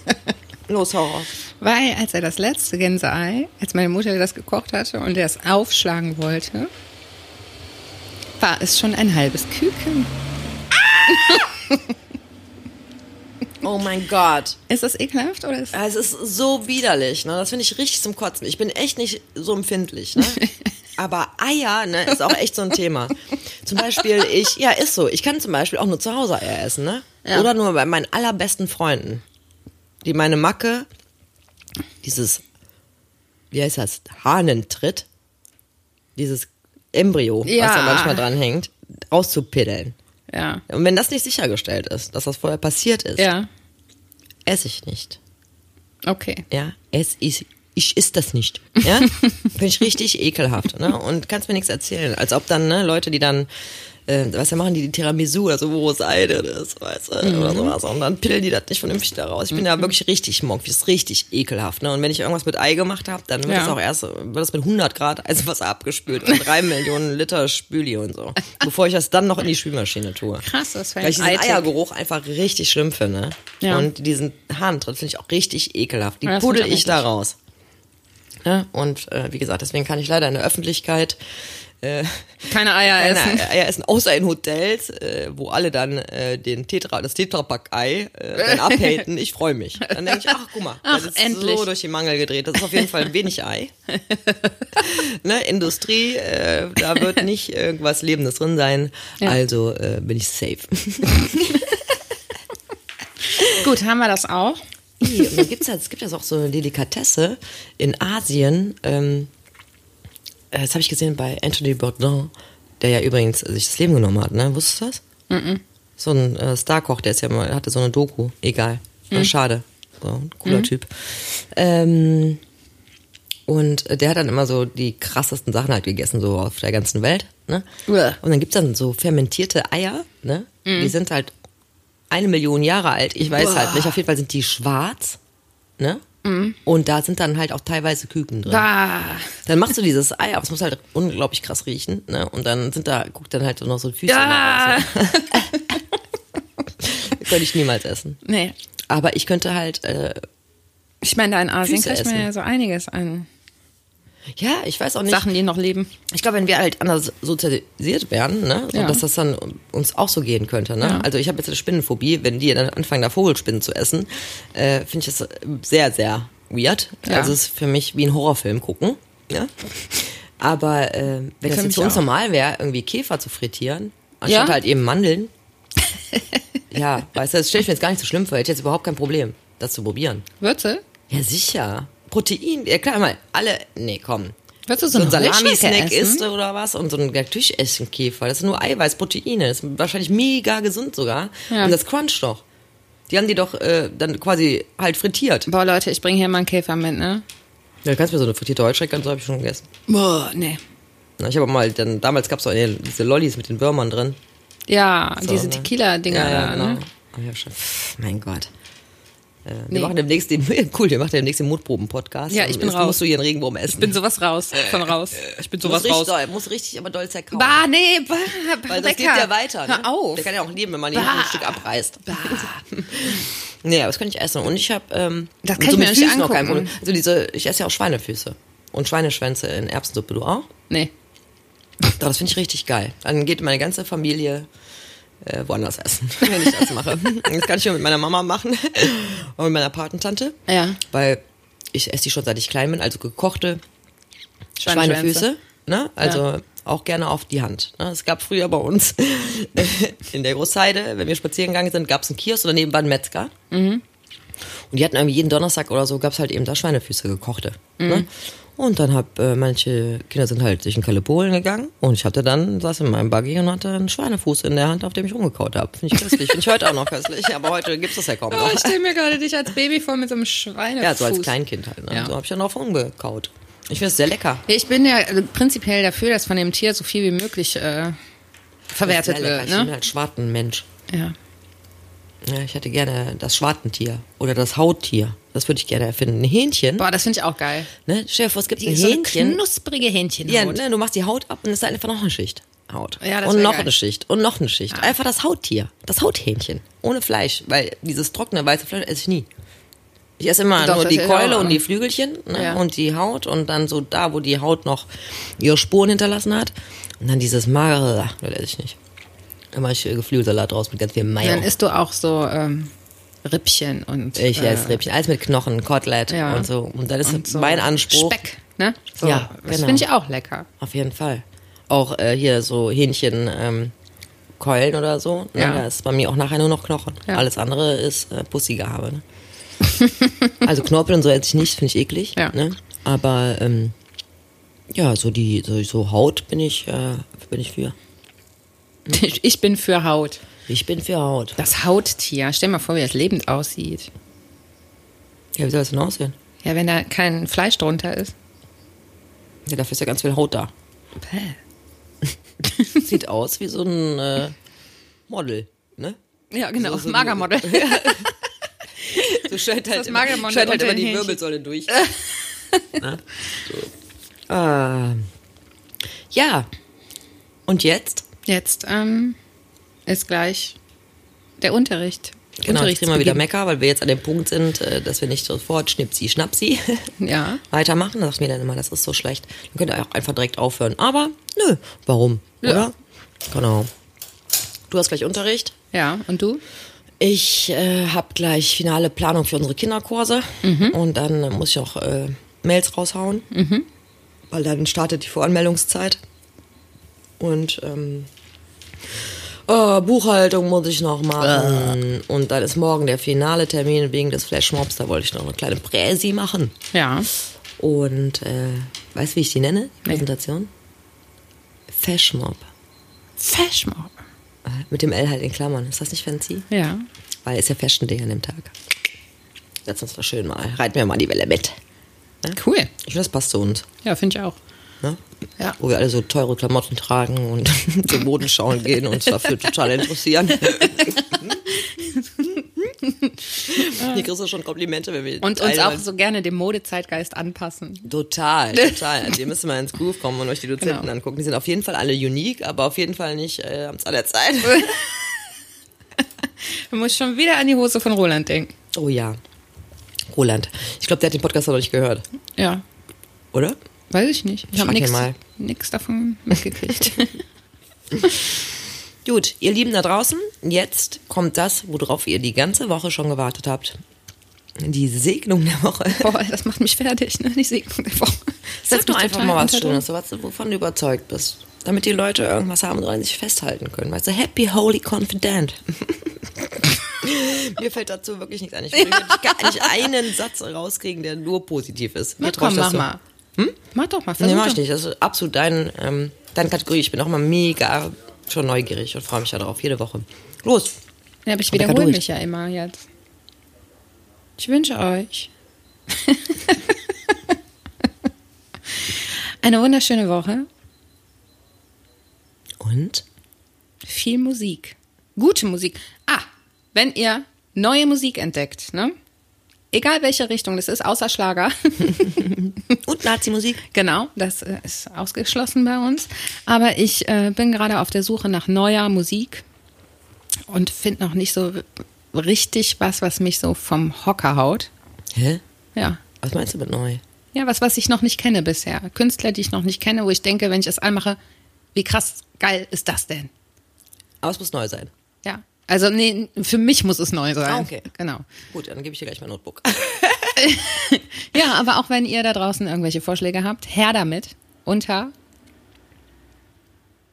Los, hau raus. Weil als er das letzte Gänseei, als meine Mutter das gekocht hatte und er es aufschlagen wollte, war es schon ein halbes Küken. Oh mein Gott. Ist das ekelhaft oder ist Es ist so widerlich, ne? Das finde ich richtig zum Kotzen. Ich bin echt nicht so empfindlich, ne? Aber Eier, ne, ist auch echt so ein Thema. Zum Beispiel, ich, ja, ist so. Ich kann zum Beispiel auch nur zu Hause Eier essen, ne? Ja. Oder nur bei meinen allerbesten Freunden. Die meine Macke, dieses, wie heißt das? Hahnentritt, dieses Embryo, was Ja. da manchmal dran hängt, rauszupiddeln. Ja. Und wenn das nicht sichergestellt ist, dass das vorher passiert ist, Ja, esse ich nicht. okay. Ja, es ist, ich ist das nicht. Ja, finde ich richtig ekelhaft. Ne? Und kannst mir nichts erzählen, als ob dann ne, Leute, die dann, äh, was ja machen die, die Tiramisu oder so, wo Seide ist, weißt du, oder sowas. Und dann pillen die das nicht vernünftig da raus. Ich bin da wirklich richtig mock, das ist richtig ekelhaft. Ne? Und wenn ich irgendwas mit Ei gemacht habe, dann wird Ja. das auch erst, wird das mit 100 Grad Eiswasser abgespült und drei Millionen Liter Spüli und so. Bevor ich das dann noch in die Spülmaschine tue. Krass, das wäre Weil ich diesen Eitick. Eiergeruch einfach richtig schlimm finde. Ja. Und diesen Hahntritt finde ich auch richtig ekelhaft. Die Ja, das puddel ich da raus. Ja, und äh, wie gesagt, deswegen kann ich leider in der Öffentlichkeit äh, Keine Eier keine essen. Eier essen, außer in Hotels, äh, wo alle dann äh, den Tetra, das Tetrapack-Ei äh, dann abhaten. Ich freue mich. Dann denke ich, ach guck mal, Ach, das ist endlich. so durch die Mangel gedreht. Das ist auf jeden Fall wenig Ei. ne, Industrie, äh, da wird nicht irgendwas Lebendes drin sein. Ja. Also äh, bin ich safe. Gut, haben wir das auch? Und dann gibt's ja, es gibt ja auch so eine Delikatesse in Asien. Ähm, äh, das habe ich gesehen bei Anthony Bourdain, der ja übrigens sich das Leben genommen hat, ne? Wusstest du das? So ein äh, Starkoch, der ist ja mal, hatte so eine Doku. Egal. Äh, Schade. So, ein cooler Typ. Ähm, und der hat dann immer so die krassesten Sachen halt gegessen, so auf der ganzen Welt. Ne? Und dann gibt's dann so fermentierte Eier, ne? Die sind halt eine Million Jahre alt. Ich weiß Boah. halt nicht. Auf jeden Fall sind die schwarz, ne? Und da sind dann halt auch teilweise Küken drin. Ah, Dann machst du dieses Ei, aber es muss halt unglaublich krass riechen. Ne? Und dann sind da, guckt dann halt noch so Füße ja. raus. Könnte ich niemals essen. Nee. Aber ich könnte halt, äh, Ich meine, da in Asien kriegt man ja so einiges an ja, ich weiß auch nicht. Sachen, die noch leben. Ich glaube, wenn wir halt anders sozialisiert wären, ne, Ja. und dass das dann uns auch so gehen könnte, ne? Ja. Also ich habe jetzt eine Spinnenphobie, wenn die dann anfangen, da Vogelspinnen zu essen, äh, finde ich das sehr, sehr weird. Ja. Also es ist für mich wie ein Horrorfilm gucken, ja. Aber äh, wenn das für jetzt mich für uns auch. normal wäre, irgendwie Käfer zu frittieren, anstatt Ja. halt eben Mandeln, ja, weißt du, das stelle ich mir jetzt gar nicht so schlimm vor. Hätte ich jetzt überhaupt kein Problem, das zu probieren. Würze? Ja, sicher. Protein, ja klar, mal, alle, nee, komm. Würdest du So so ein Salami-Snack isst oder was und so ein natürlich essen Käfer. Das ist nur Eiweiß, Proteine. Das ist wahrscheinlich mega gesund sogar. Ja. Und das cruncht doch. Die haben die doch äh, dann quasi halt frittiert. Boah, Leute, ich bringe hier mal einen Käfer mit, ne? Ja, du kannst mir so eine frittierte Heuschrecke, so habe ich schon gegessen. Boah, nee. Na, Ich habe mal, dann, damals gab es auch diese Lollis mit den Würmern drin. Ja, So, diese ne? Tequila-Dinger ja, ja, da, genau. ne? Oh, ja, schon. Mein Gott. Äh, wir Nee. machen demnächst den, cool, wir machen demnächst den Mutproben-Podcast. Ja, ich bin raus. musst du hier einen Regenwurm essen. Ich bin sowas raus, von raus. Ich bin sowas raus. richtig, doll, musst richtig aber doll zerkauen. Bah, nee, bah, Weil das geht Rebecca. ja weiter. Ne? Hör auf. Der kann ja auch leben, wenn man Bah. ein Stück abreißt. nee, aber das kann ich essen. Und ich habe ähm, Das kann ich mir nicht noch kein angucken. Problem. Also diese, ich esse ja auch Schweinefüße und Schweineschwänze in Erbsensuppe. Du auch? Nee. Doch, das finde ich richtig geil. Dann geht meine ganze Familie äh, woanders essen, wenn ich das mache. Das kann ich nur mit meiner Mama machen und mit meiner Patentante. Ja. Weil ich esse die schon seit ich klein bin, also gekochte. Schweinefüße. Ne? Also auch gerne auf die Hand. Ne? Es gab früher bei uns in der Großheide, wenn wir spazieren gegangen sind, gab es einen Kiosk oder nebenan einen Metzger. Und die hatten irgendwie jeden Donnerstag oder so, gab es halt eben da Schweinefüße gekochte. Ne? Und dann hab äh, manche Kinder sind halt sich in Kalle Polen gegangen und ich hatte dann, saß in meinem Buggy und hatte einen Schweinefuß in der Hand, auf dem ich rumgekaut habe. Finde ich köstlich. Finde ich heute auch noch köstlich, aber heute gibt's das ja kaum Oh, noch. ich stelle mir gerade dich als Baby vor mit so einem Schweinefuß. Ja, so als Kleinkind halt. Ne? Ja. So habe ich dann drauf rumgekaut. Ich finde es sehr lecker. Ich bin ja äh, prinzipiell dafür, dass von dem Tier so viel wie möglich äh, verwertet wird. Ich bin Ne? halt Schwartenmensch. Ja. Ja, ich hätte gerne das Schwartentier oder das Hauttier. Das würde ich gerne erfinden. Ein Hähnchen. Boah, das finde ich auch geil. Ne? Stell dir vor, es gibt Die ein so Hähnchen. knusprige Hähnchenhaut. Ja, ne, du machst die Haut ab und es ist einfach noch eine Schicht Haut. Ja, das und noch geil. eine Schicht und noch eine Schicht. Einfach das Hauttier. Das Hauthähnchen. Ohne Fleisch. Weil dieses trockene weiße Fleisch esse ich nie. Ich esse immer Doch, nur die Keule und die Flügelchen ne? Ja. und die Haut und dann so da, wo die Haut noch ihre Spuren hinterlassen hat. Und dann dieses magere, das esse ich nicht. Dann mache ich Geflügelsalat draus mit ganz viel Mayo. Dann isst du auch so ähm, Rippchen und Ich äh, esse Rippchen, alles mit Knochen, Kotelett Ja. und so. Und das ist so mein Anspruch. Speck, ne? So, Ja, Das genau. finde ich auch lecker. Auf jeden Fall. Auch äh, hier so Hähnchen ähm, Keulen oder so. Ne? Ja. Da ist bei mir auch nachher nur noch Knochen. Ja. Alles andere ist äh, Pussy-Gehabe. Ne? also Knorpel und so esse ich nicht, finde ich eklig. Ja. Ne? Aber ähm, ja, so die so, so Haut bin ich äh, bin ich für. Ich bin für Haut. Ich bin für Haut. Das Hauttier. Stell dir mal vor, wie das lebend aussieht. Ja, wie soll das denn aussehen? Ja, wenn da kein Fleisch drunter ist. Ja, dafür ist ja ganz viel Haut da. Sieht aus wie so ein äh, Model, ne? Ja, genau. So- so- Magermodel. So scheint halt, das immer, Magermodel scheint halt immer die. Wirbelsäule durch. Na? so. ähm, ja. Und jetzt? Jetzt ähm, ist gleich der Unterricht. Genau, jetzt kriegen wir wieder. Mecker, weil wir jetzt an dem Punkt sind, äh, dass wir nicht sofort Schnipsi, Schnapsi Ja. weitermachen. Da sagt mir dann immer, das ist so schlecht. Dann könnt ihr auch einfach direkt aufhören. Aber nö, warum? Ja. Oder? Genau. Du hast gleich Unterricht. Ja, und du? Ich äh, habe gleich finale Planung für unsere Kinderkurse und dann muss ich auch äh, Mails raushauen, weil dann startet die Voranmeldungszeit. Und ähm, oh, Buchhaltung muss ich noch machen. Und dann ist morgen der finale Termin wegen des Flashmobs. Da wollte ich noch eine kleine Präsi machen. Ja. Und äh, weißt du, wie ich die nenne? Die Nee. Präsentation? Fashmob. Fashmob. Äh, Mit dem L halt in Klammern. Ist das nicht fancy? Ja. Weil ist ja Fashion Day an dem Tag. Setz uns doch schön mal. Reiten wir mal die Welle mit. Cool. Ich finde, das passt zu uns. Ja, finde ich auch. Ne? Ja. Wo wir alle so teure Klamotten tragen und zur Modenschau gehen und uns dafür total interessieren. Hier kriegst du schon Komplimente, wenn wir Und uns auch so gerne dem Modezeitgeist anpassen. Total, total. Also ihr müsst mal ins Groove kommen und euch die Dozenten Genau. angucken. Die sind auf jeden Fall alle unique, aber auf jeden Fall nicht äh, am Zahn der Zeit. Du musst schon wieder an die Hose von Roland denken. Oh ja. Roland. Ich glaube, der hat den Podcast noch nicht gehört, Ja, oder? Weiß ich nicht. Ich habe nichts mal. davon mitgekriegt. Gut, ihr Lieben da draußen, jetzt kommt das, worauf ihr die ganze Woche schon gewartet habt. Die Segnung der Woche. Boah, das macht mich fertig, ne? Die Segnung der Woche. Sag doch einfach mal was Schönes, was, wovon du überzeugt bist. Damit die Leute irgendwas haben, woran sie sich festhalten können. Weißt du, happy, holy, confident. Mir fällt dazu wirklich nichts ein. Ich will wirklich gar nicht einen Satz rauskriegen, der nur positiv ist. Mir Na komm, mach so. Mal. Mach doch mal, Nee, versuch mach ich nicht. Das ist absolut dein, ähm, deine Kategorie. Ich bin auch mal mega schon neugierig und freue mich darauf, jede Woche. Los! Ja, aber ich Aber wiederhole durch. mich ja immer jetzt. Ich wünsche euch eine wunderschöne Woche, Und? viel Musik, gute Musik. Ah, wenn ihr neue Musik entdeckt, ne? Egal welche Richtung das ist, außer Schlager. Und Nazi-Musik? Genau, das äh, ist ausgeschlossen bei uns. Aber ich äh, bin gerade auf der Suche nach neuer Musik und finde noch nicht so richtig was, was mich so vom Hocker haut. Hä? Ja. Was meinst du mit neu? Ja, was, was ich noch nicht kenne bisher. Künstler, die ich noch nicht kenne, wo ich denke, wenn ich es anmache, wie krass geil ist das denn? Aber es muss neu sein. Ja. Also, nee, für mich muss es neu sein. Ah, okay. Genau. Gut, dann gebe ich dir gleich mein Notebook. Ja, aber auch wenn ihr da draußen irgendwelche Vorschläge habt, her damit unter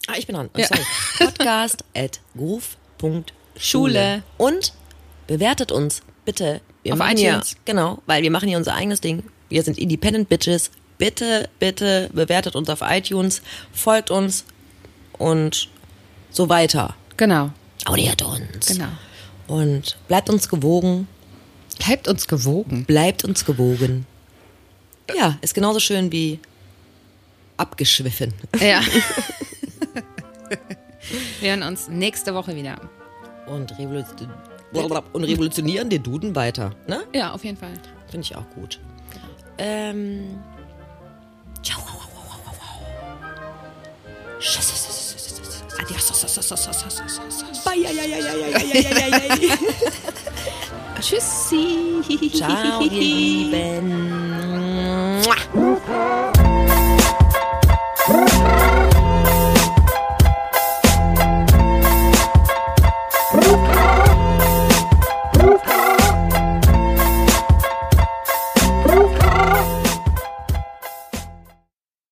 Ah, ich bin dran. Ja. Sorry. Podcast at groove.schule. Schule. Und bewertet uns bitte. Wir Auf iTunes. genau, weil wir machen hier unser eigenes Ding. Wir sind Independent Bitches. Bitte, bitte bewertet uns auf iTunes, folgt uns und so weiter. Genau. Abonniert uns. Genau. Und bleibt uns gewogen. Bleibt uns gewogen. Bleibt uns gewogen. Ja, ist genauso schön wie abgeschwiffen. Ja. Wir hören uns nächste Woche wieder. Und, revolution und revolutionieren den Duden weiter. Ne? Ja, auf jeden Fall. Finde ich auch gut. Ähm. Ciao. Adios. Bye. Tschüssi. Ciao, ihr Lieben.